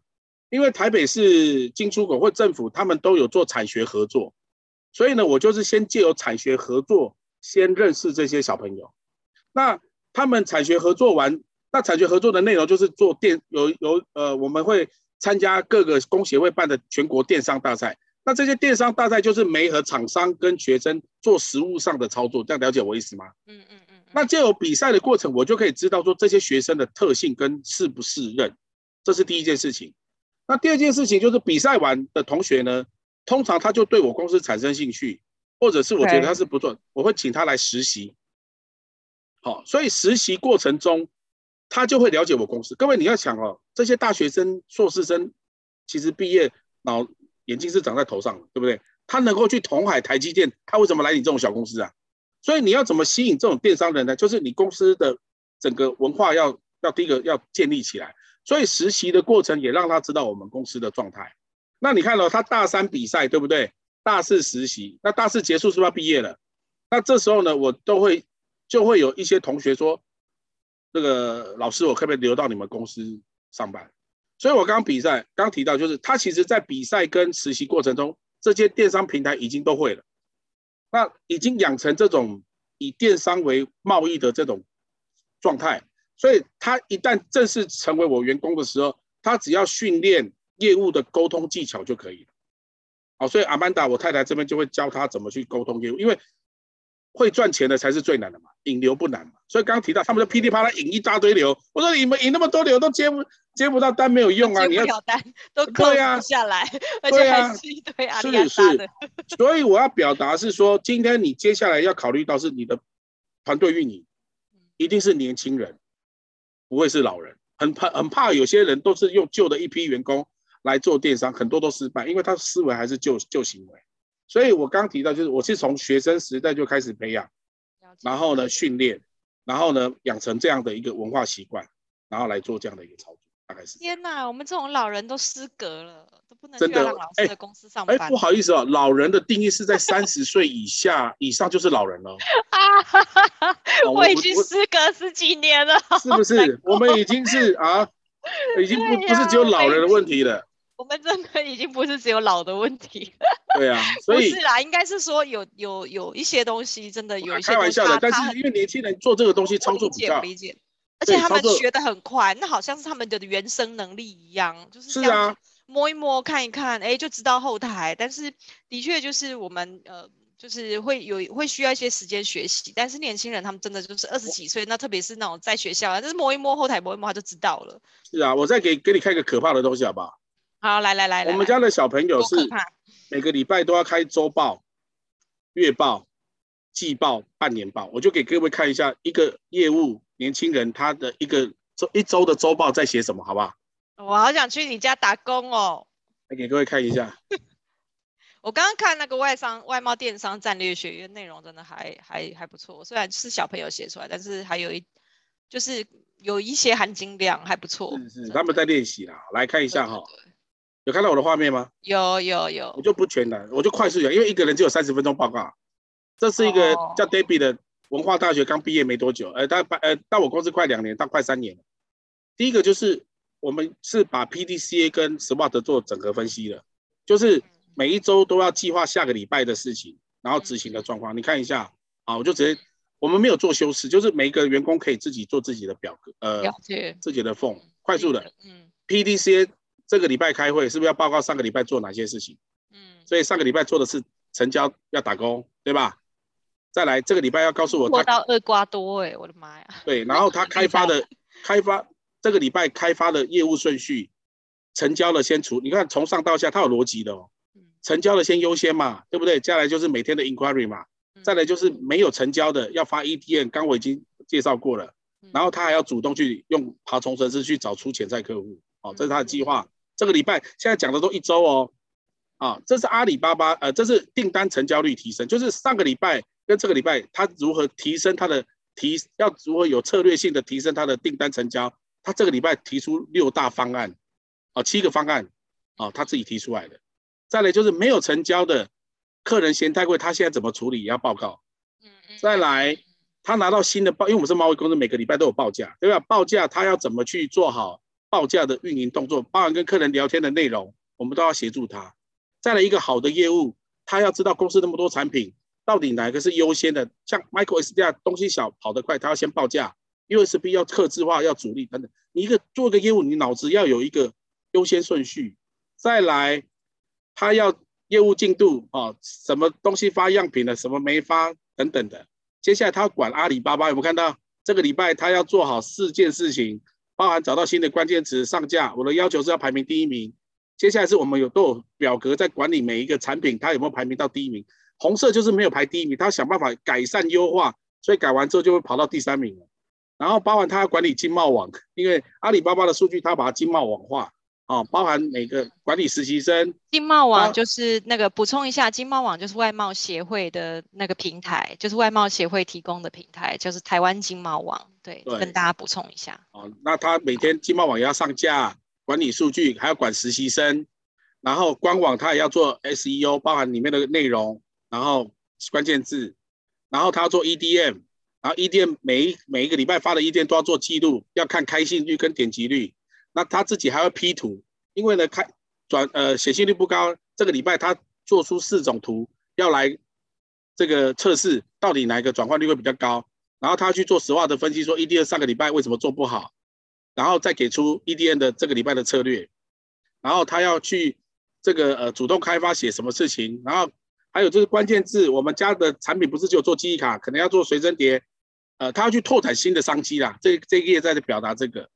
因为台北市进出口或政府他们都有做产学合作，所以呢，我就是先借由产学合作，先认识这些小朋友。那他们产学合作完，那产学合作的内容就是做电，有有呃，我们会参加各个工协会办的全国电商大赛。那这些电商大赛就是媒和厂商跟学生做实务上的操作，这样了解我意思吗？嗯嗯。那借由比赛的过程，我就可以知道说这些学生的特性跟适不适任，这是第一件事情。那第二件事情就是比赛完的同学呢，通常他就对我公司产生兴趣，或者是我觉得他是不错，我会请他来实习。好，所以实习过程中，他就会了解我公司。各位你要想哦，这些大学生、硕士生，其实毕业脑眼睛是长在头上的，对不对？他能够去同海、台积电，他为什么来你这种小公司啊？所以你要怎么吸引这种电商人呢？就是你公司的整个文化要要第一个要建立起来。所以实习的过程也让他知道我们公司的状态。那你看了他大三比赛对不对？大四实习，那大四结束是不是要毕业了？那这时候呢，我都会就会有一些同学说，这个老师我可不可以留到你们公司上班？所以我刚比赛刚提到，就是他其实在比赛跟实习过程中，这些电商平台已经都会了。那已经养成这种以电商为贸易的这种状态，所以他一旦正式成为我员工的时候，他只要训练业务的沟通技巧就可以了。好，所以阿曼达我太太这边就会教他怎么去沟通业务，因为。会赚钱的才是最难的嘛，引流不难嘛，所以刚刚提到他们就噼里啪啦引一大堆流，我说你们引那么多流都接不接不到单没有用啊，你要单都扣下来，啊、而且还是一堆阿里阿扎的。所以我要表达是说，今天你接下来要考虑到是你的团队运营，一定是年轻人，不会是老人，很怕很怕有些人都是用旧的一批员工来做电商，很多都失败，因为他思维还是旧旧行为。所以我刚刚提到，就是我是从学生时代就开始培养，然后呢训练，然后呢养成这样的一个文化习惯，然后来做这样的一个操作，大概是。天哪，我们这种老人都失格了，都不能真的去老师的公司上班。哎，不好意思哦，老人的定义是在三十岁以下以上就是老人了。啊哈哈！我已经失格十几年了，是不是？我们已经是啊。已经不不是只有老人的问题了，我们真的已经不是只有老的问题。对啊，所以不是啦，应该是说有有有一些东西真的有一些开玩笑的，但是因为年轻人做这个东西操作比较理解，而且他们学的很快，那好像是他们的原生能力一样，就是是啊，摸一摸看一看，哎，就知道后台。但是的确就是我们呃。就是会有会需要一些时间学习，但是年轻人他们真的就是二十几岁，那特别是那种在学校，就是摸一摸后台摸一摸他就知道了。是啊，我再给给你看一个可怕的东西好不好？好，来来来来，我们家的小朋友是每个礼拜都要开周报、月报、季报、半年报，我就给各位看一下一个业务年轻人他的一个周一周的周报在写什么，好不好？我好想去你家打工哦，来给各位看一下。我刚刚看那个外商外贸电商战略学院内容真的还还还不错，虽然是小朋友写出来，但是还有一就是有一些含金量还不错。是是，他们在练习啦，来看一下哈、哦，有看到我的画面吗？有有有，我就不全了，我就快速讲，因为一个人只有三十分钟报告。这是一个叫 Debbie 的文化大学刚毕业没多久，呃，他呃到我公司快两年，到快三年了。第一个就是我们是把 PDCA 跟 SWOT 做整合分析的，就是。每一周都要计划下个礼拜的事情，然后执行的状况。你看一下啊，我就直接，我们没有做修饰，就是每一个员工可以自己做自己的表格，呃，自己的 form，快速的。嗯。PDCA 这个礼拜开会是不是要报告上个礼拜做哪些事情？嗯。所以上个礼拜做的是成交要打勾，对吧？再来这个礼拜要告诉我他。到厄瓜多哎，我的妈呀！对，然后他开发的 开发这个礼拜开发的业务顺序，成交了先除，你看从上到下它有逻辑的哦。成交的先优先嘛，对不对？接下来就是每天的 inquiry 嘛，再来就是没有成交的要发 EDM，刚我已经介绍过了，然后他还要主动去用爬虫程式去找出潜在客户，哦，这是他的计划。这个礼拜现在讲的都一周哦，啊，这是阿里巴巴，呃，这是订单成交率提升，就是上个礼拜跟这个礼拜他如何提升他的提，要如何有策略性的提升他的订单成交，他这个礼拜提出六大方案，啊，七个方案，啊，他自己提出来的。再来就是没有成交的客人嫌太贵，他现在怎么处理也要报告。再来，他拿到新的报，因为我们是贸易公司，每个礼拜都有报价，对吧？报价他要怎么去做好报价的运营动作，包含跟客人聊天的内容，我们都要协助他。再来一个好的业务，他要知道公司那么多产品，到底哪个是优先的？像 Micro SDR 东西小跑得快，他要先报价；USB 要客制化，要主力等等。你一个做一个业务，你脑子要有一个优先顺序。再来。他要业务进度啊，什么东西发样品了，什么没发等等的。接下来他要管阿里巴巴，有没有看到？这个礼拜他要做好四件事情，包含找到新的关键词上架。我的要求是要排名第一名。接下来是我们有都有表格在管理每一个产品，它有没有排名到第一名？红色就是没有排第一名，他想办法改善优化，所以改完之后就会跑到第三名了。然后包含他要管理经贸网，因为阿里巴巴的数据他把它经贸网化。哦，包含每个管理实习生。经贸网就是那个补充一下，经贸网就是外贸协会的那个平台，就是外贸协会提供的平台，就是台湾经贸网。对，对跟大家补充一下。哦，那他每天经贸网也要上架，管理数据，还要管实习生，然后官网他也要做 SEO，包含里面的内容，然后关键字，然后他要做 EDM，然后 EDM 每一每一个礼拜发的 EDM 都要做记录，要看开信率跟点击率。那他自己还要 P 图，因为呢，开转呃显信率不高。这个礼拜他做出四种图要来这个测试，到底哪一个转换率会比较高。然后他去做实话的分析，说 EDM 上个礼拜为什么做不好，然后再给出 EDN 的这个礼拜的策略。然后他要去这个呃主动开发写什么事情，然后还有这个关键字，我们家的产品不是只有做记忆卡，可能要做随身碟，呃，他要去拓展新的商机啦。这这一页在表达这个。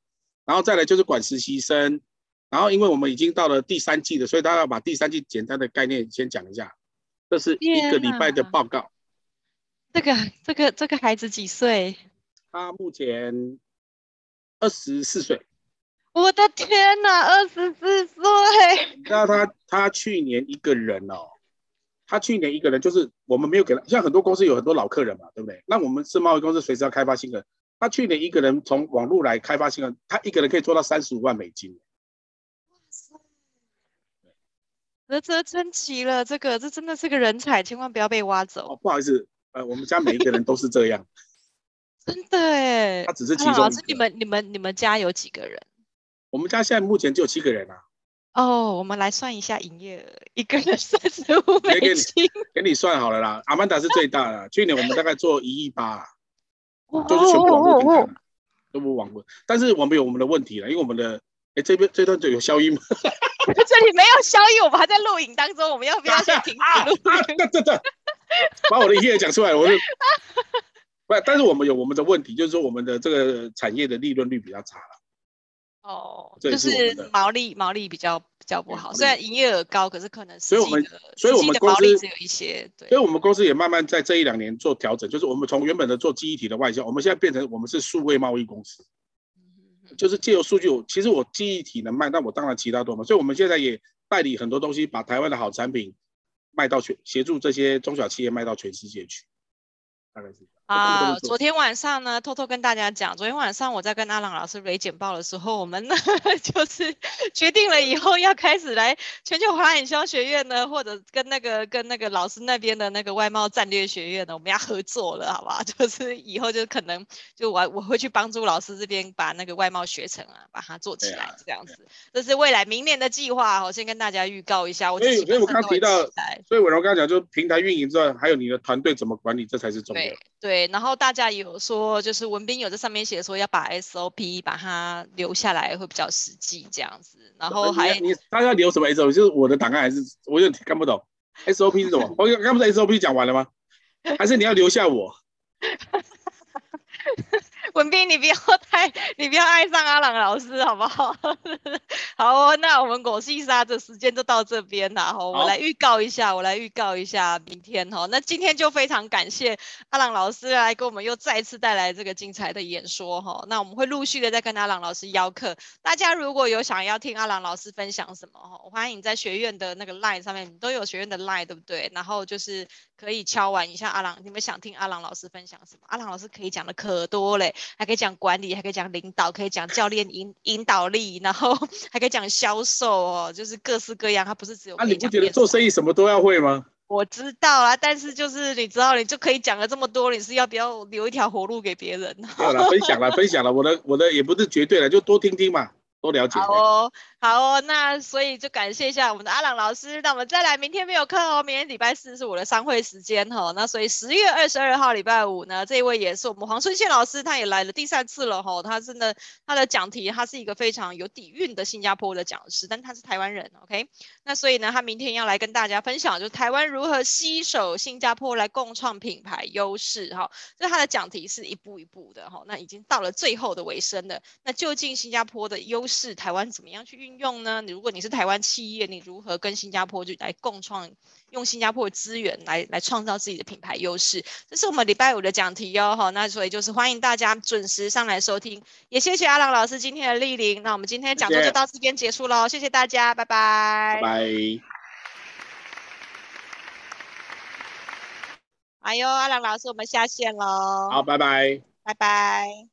然后再来就是管实习生，然后因为我们已经到了第三季了，所以他要把第三季简单的概念先讲一下。这是一个礼拜的报告。这个这个这个孩子几岁？他目前二十四岁。我的天哪，二十四岁！那他他去年一个人哦，他去年一个人就是我们没有给他，像很多公司有很多老客人嘛，对不对？那我们是贸易公司，随时要开发新人。他去年一个人从网络来开发新闻，他一个人可以做到三十五万美金。哇塞！啧啧称奇了，这个这真的是个人才，千万不要被挖走。哦，不好意思，呃，我们家每一个人都是这样。真的哎，他只是其中。老师，你们你们你们家有几个人？我们家现在目前就有七个人啊。哦，我们来算一下营业额，一个人三十五美金。给你算好了啦，阿曼达是最大的，去年我们大概做一亿八，就是全部网络平台，全部网络。但是我们有我们的问题了，因为我们的，哎，这边这段就有消音吗？这里没有消音，我们还在录影当中，我们要不要先停止录音？对对对，把我的营业讲出来，我就，不，但是我们有我们的问题，就是说我们的这个产业的利润率比较差了。哦，就是毛利毛利比较比较不好，虽然营业额高，可是可能所以我们所以我们公司只有一些，对，所以我们公司也慢慢在这一两年做调整，就是我们从原本的做记忆体的外销，我们现在变成我们是数位贸易公司，就是借由数据，其实我记忆体能卖，但我当然其他多嘛，所以我们现在也代理很多东西，把台湾的好产品卖到全，协助这些中小企业卖到全世界去，大概是。啊，昨天晚上呢，偷偷跟大家讲，昨天晚上我在跟阿朗老师雷简报的时候，我们呢 就是决定了以后要开始来全球华人销学院呢，或者跟那个跟那个老师那边的那个外贸战略学院呢，我们要合作了，好不好？就是以后就可能就我我会去帮助老师这边把那个外贸学程啊，把它做起来，这样子，这是未来明年的计划。我先跟大家预告一下。我所以所以我刚提到，所以伟荣刚刚讲，就平台运营之外，还有你的团队怎么管理，这才是重要。对对。然后大家有说，就是文斌有在上面写说要把 SOP 把它留下来会比较实际这样子，然后还你大家留什么 SOP？就是我的档案还是我有点看不懂 SOP 是什么？我刚不是 SOP 讲完了吗？还是你要留下我？文斌，你不要太，你不要爱上阿朗老师，好不好？好哦，那我们果西沙的时间就到这边了哈。我们来预告一下，我来预告一下明天哈。那今天就非常感谢阿朗老师来给我们又再次带来这个精彩的演说哈。那我们会陆续的再跟阿朗老师邀课。大家如果有想要听阿朗老师分享什么哈，欢迎在学院的那个 line 上面，你都有学院的 line 对不对？然后就是可以敲完一下阿郎，你们想听阿郎老师分享什么？阿郎老师可以讲的可多嘞。还可以讲管理，还可以讲领导，可以讲教练引引导力，然后 还可以讲销售哦，就是各式各样。他不是只有。那、啊、你不觉得做生意什么都要会吗？我知道啊，但是就是你知道，你就可以讲了这么多，你是要不要留一条活路给别人？没有啦，分享了，分享了，我的我的也不是绝对了，就多听听嘛。多了解。好哦，好哦，那所以就感谢一下我们的阿朗老师。那我们再来，明天没有课哦，明天礼拜四是我的商会时间哈、哦。那所以十月二十二号礼拜五呢，这一位也是我们黄春宪老师，他也来了第三次了哈、哦。他真的他的讲题，他是一个非常有底蕴的新加坡的讲师，但他是台湾人，OK。那所以呢，他明天要来跟大家分享，就是台湾如何携手新加坡来共创品牌优势哈。所以他的讲题是一步一步的哈、哦。那已经到了最后的尾声了，那究竟新加坡的优势？台湾怎么样去运用呢？你如果你是台湾企业，你如何跟新加坡就来共创，用新加坡的资源来来创造自己的品牌优势？这是我们礼拜五的讲题哟。好，那所以就是欢迎大家准时上来收听，也谢谢阿朗老师今天的莅临。那我们今天讲座就到这边结束喽，谢谢大家，拜拜。拜拜。哎呦，阿朗老师，我们下线喽。好，拜拜。拜拜。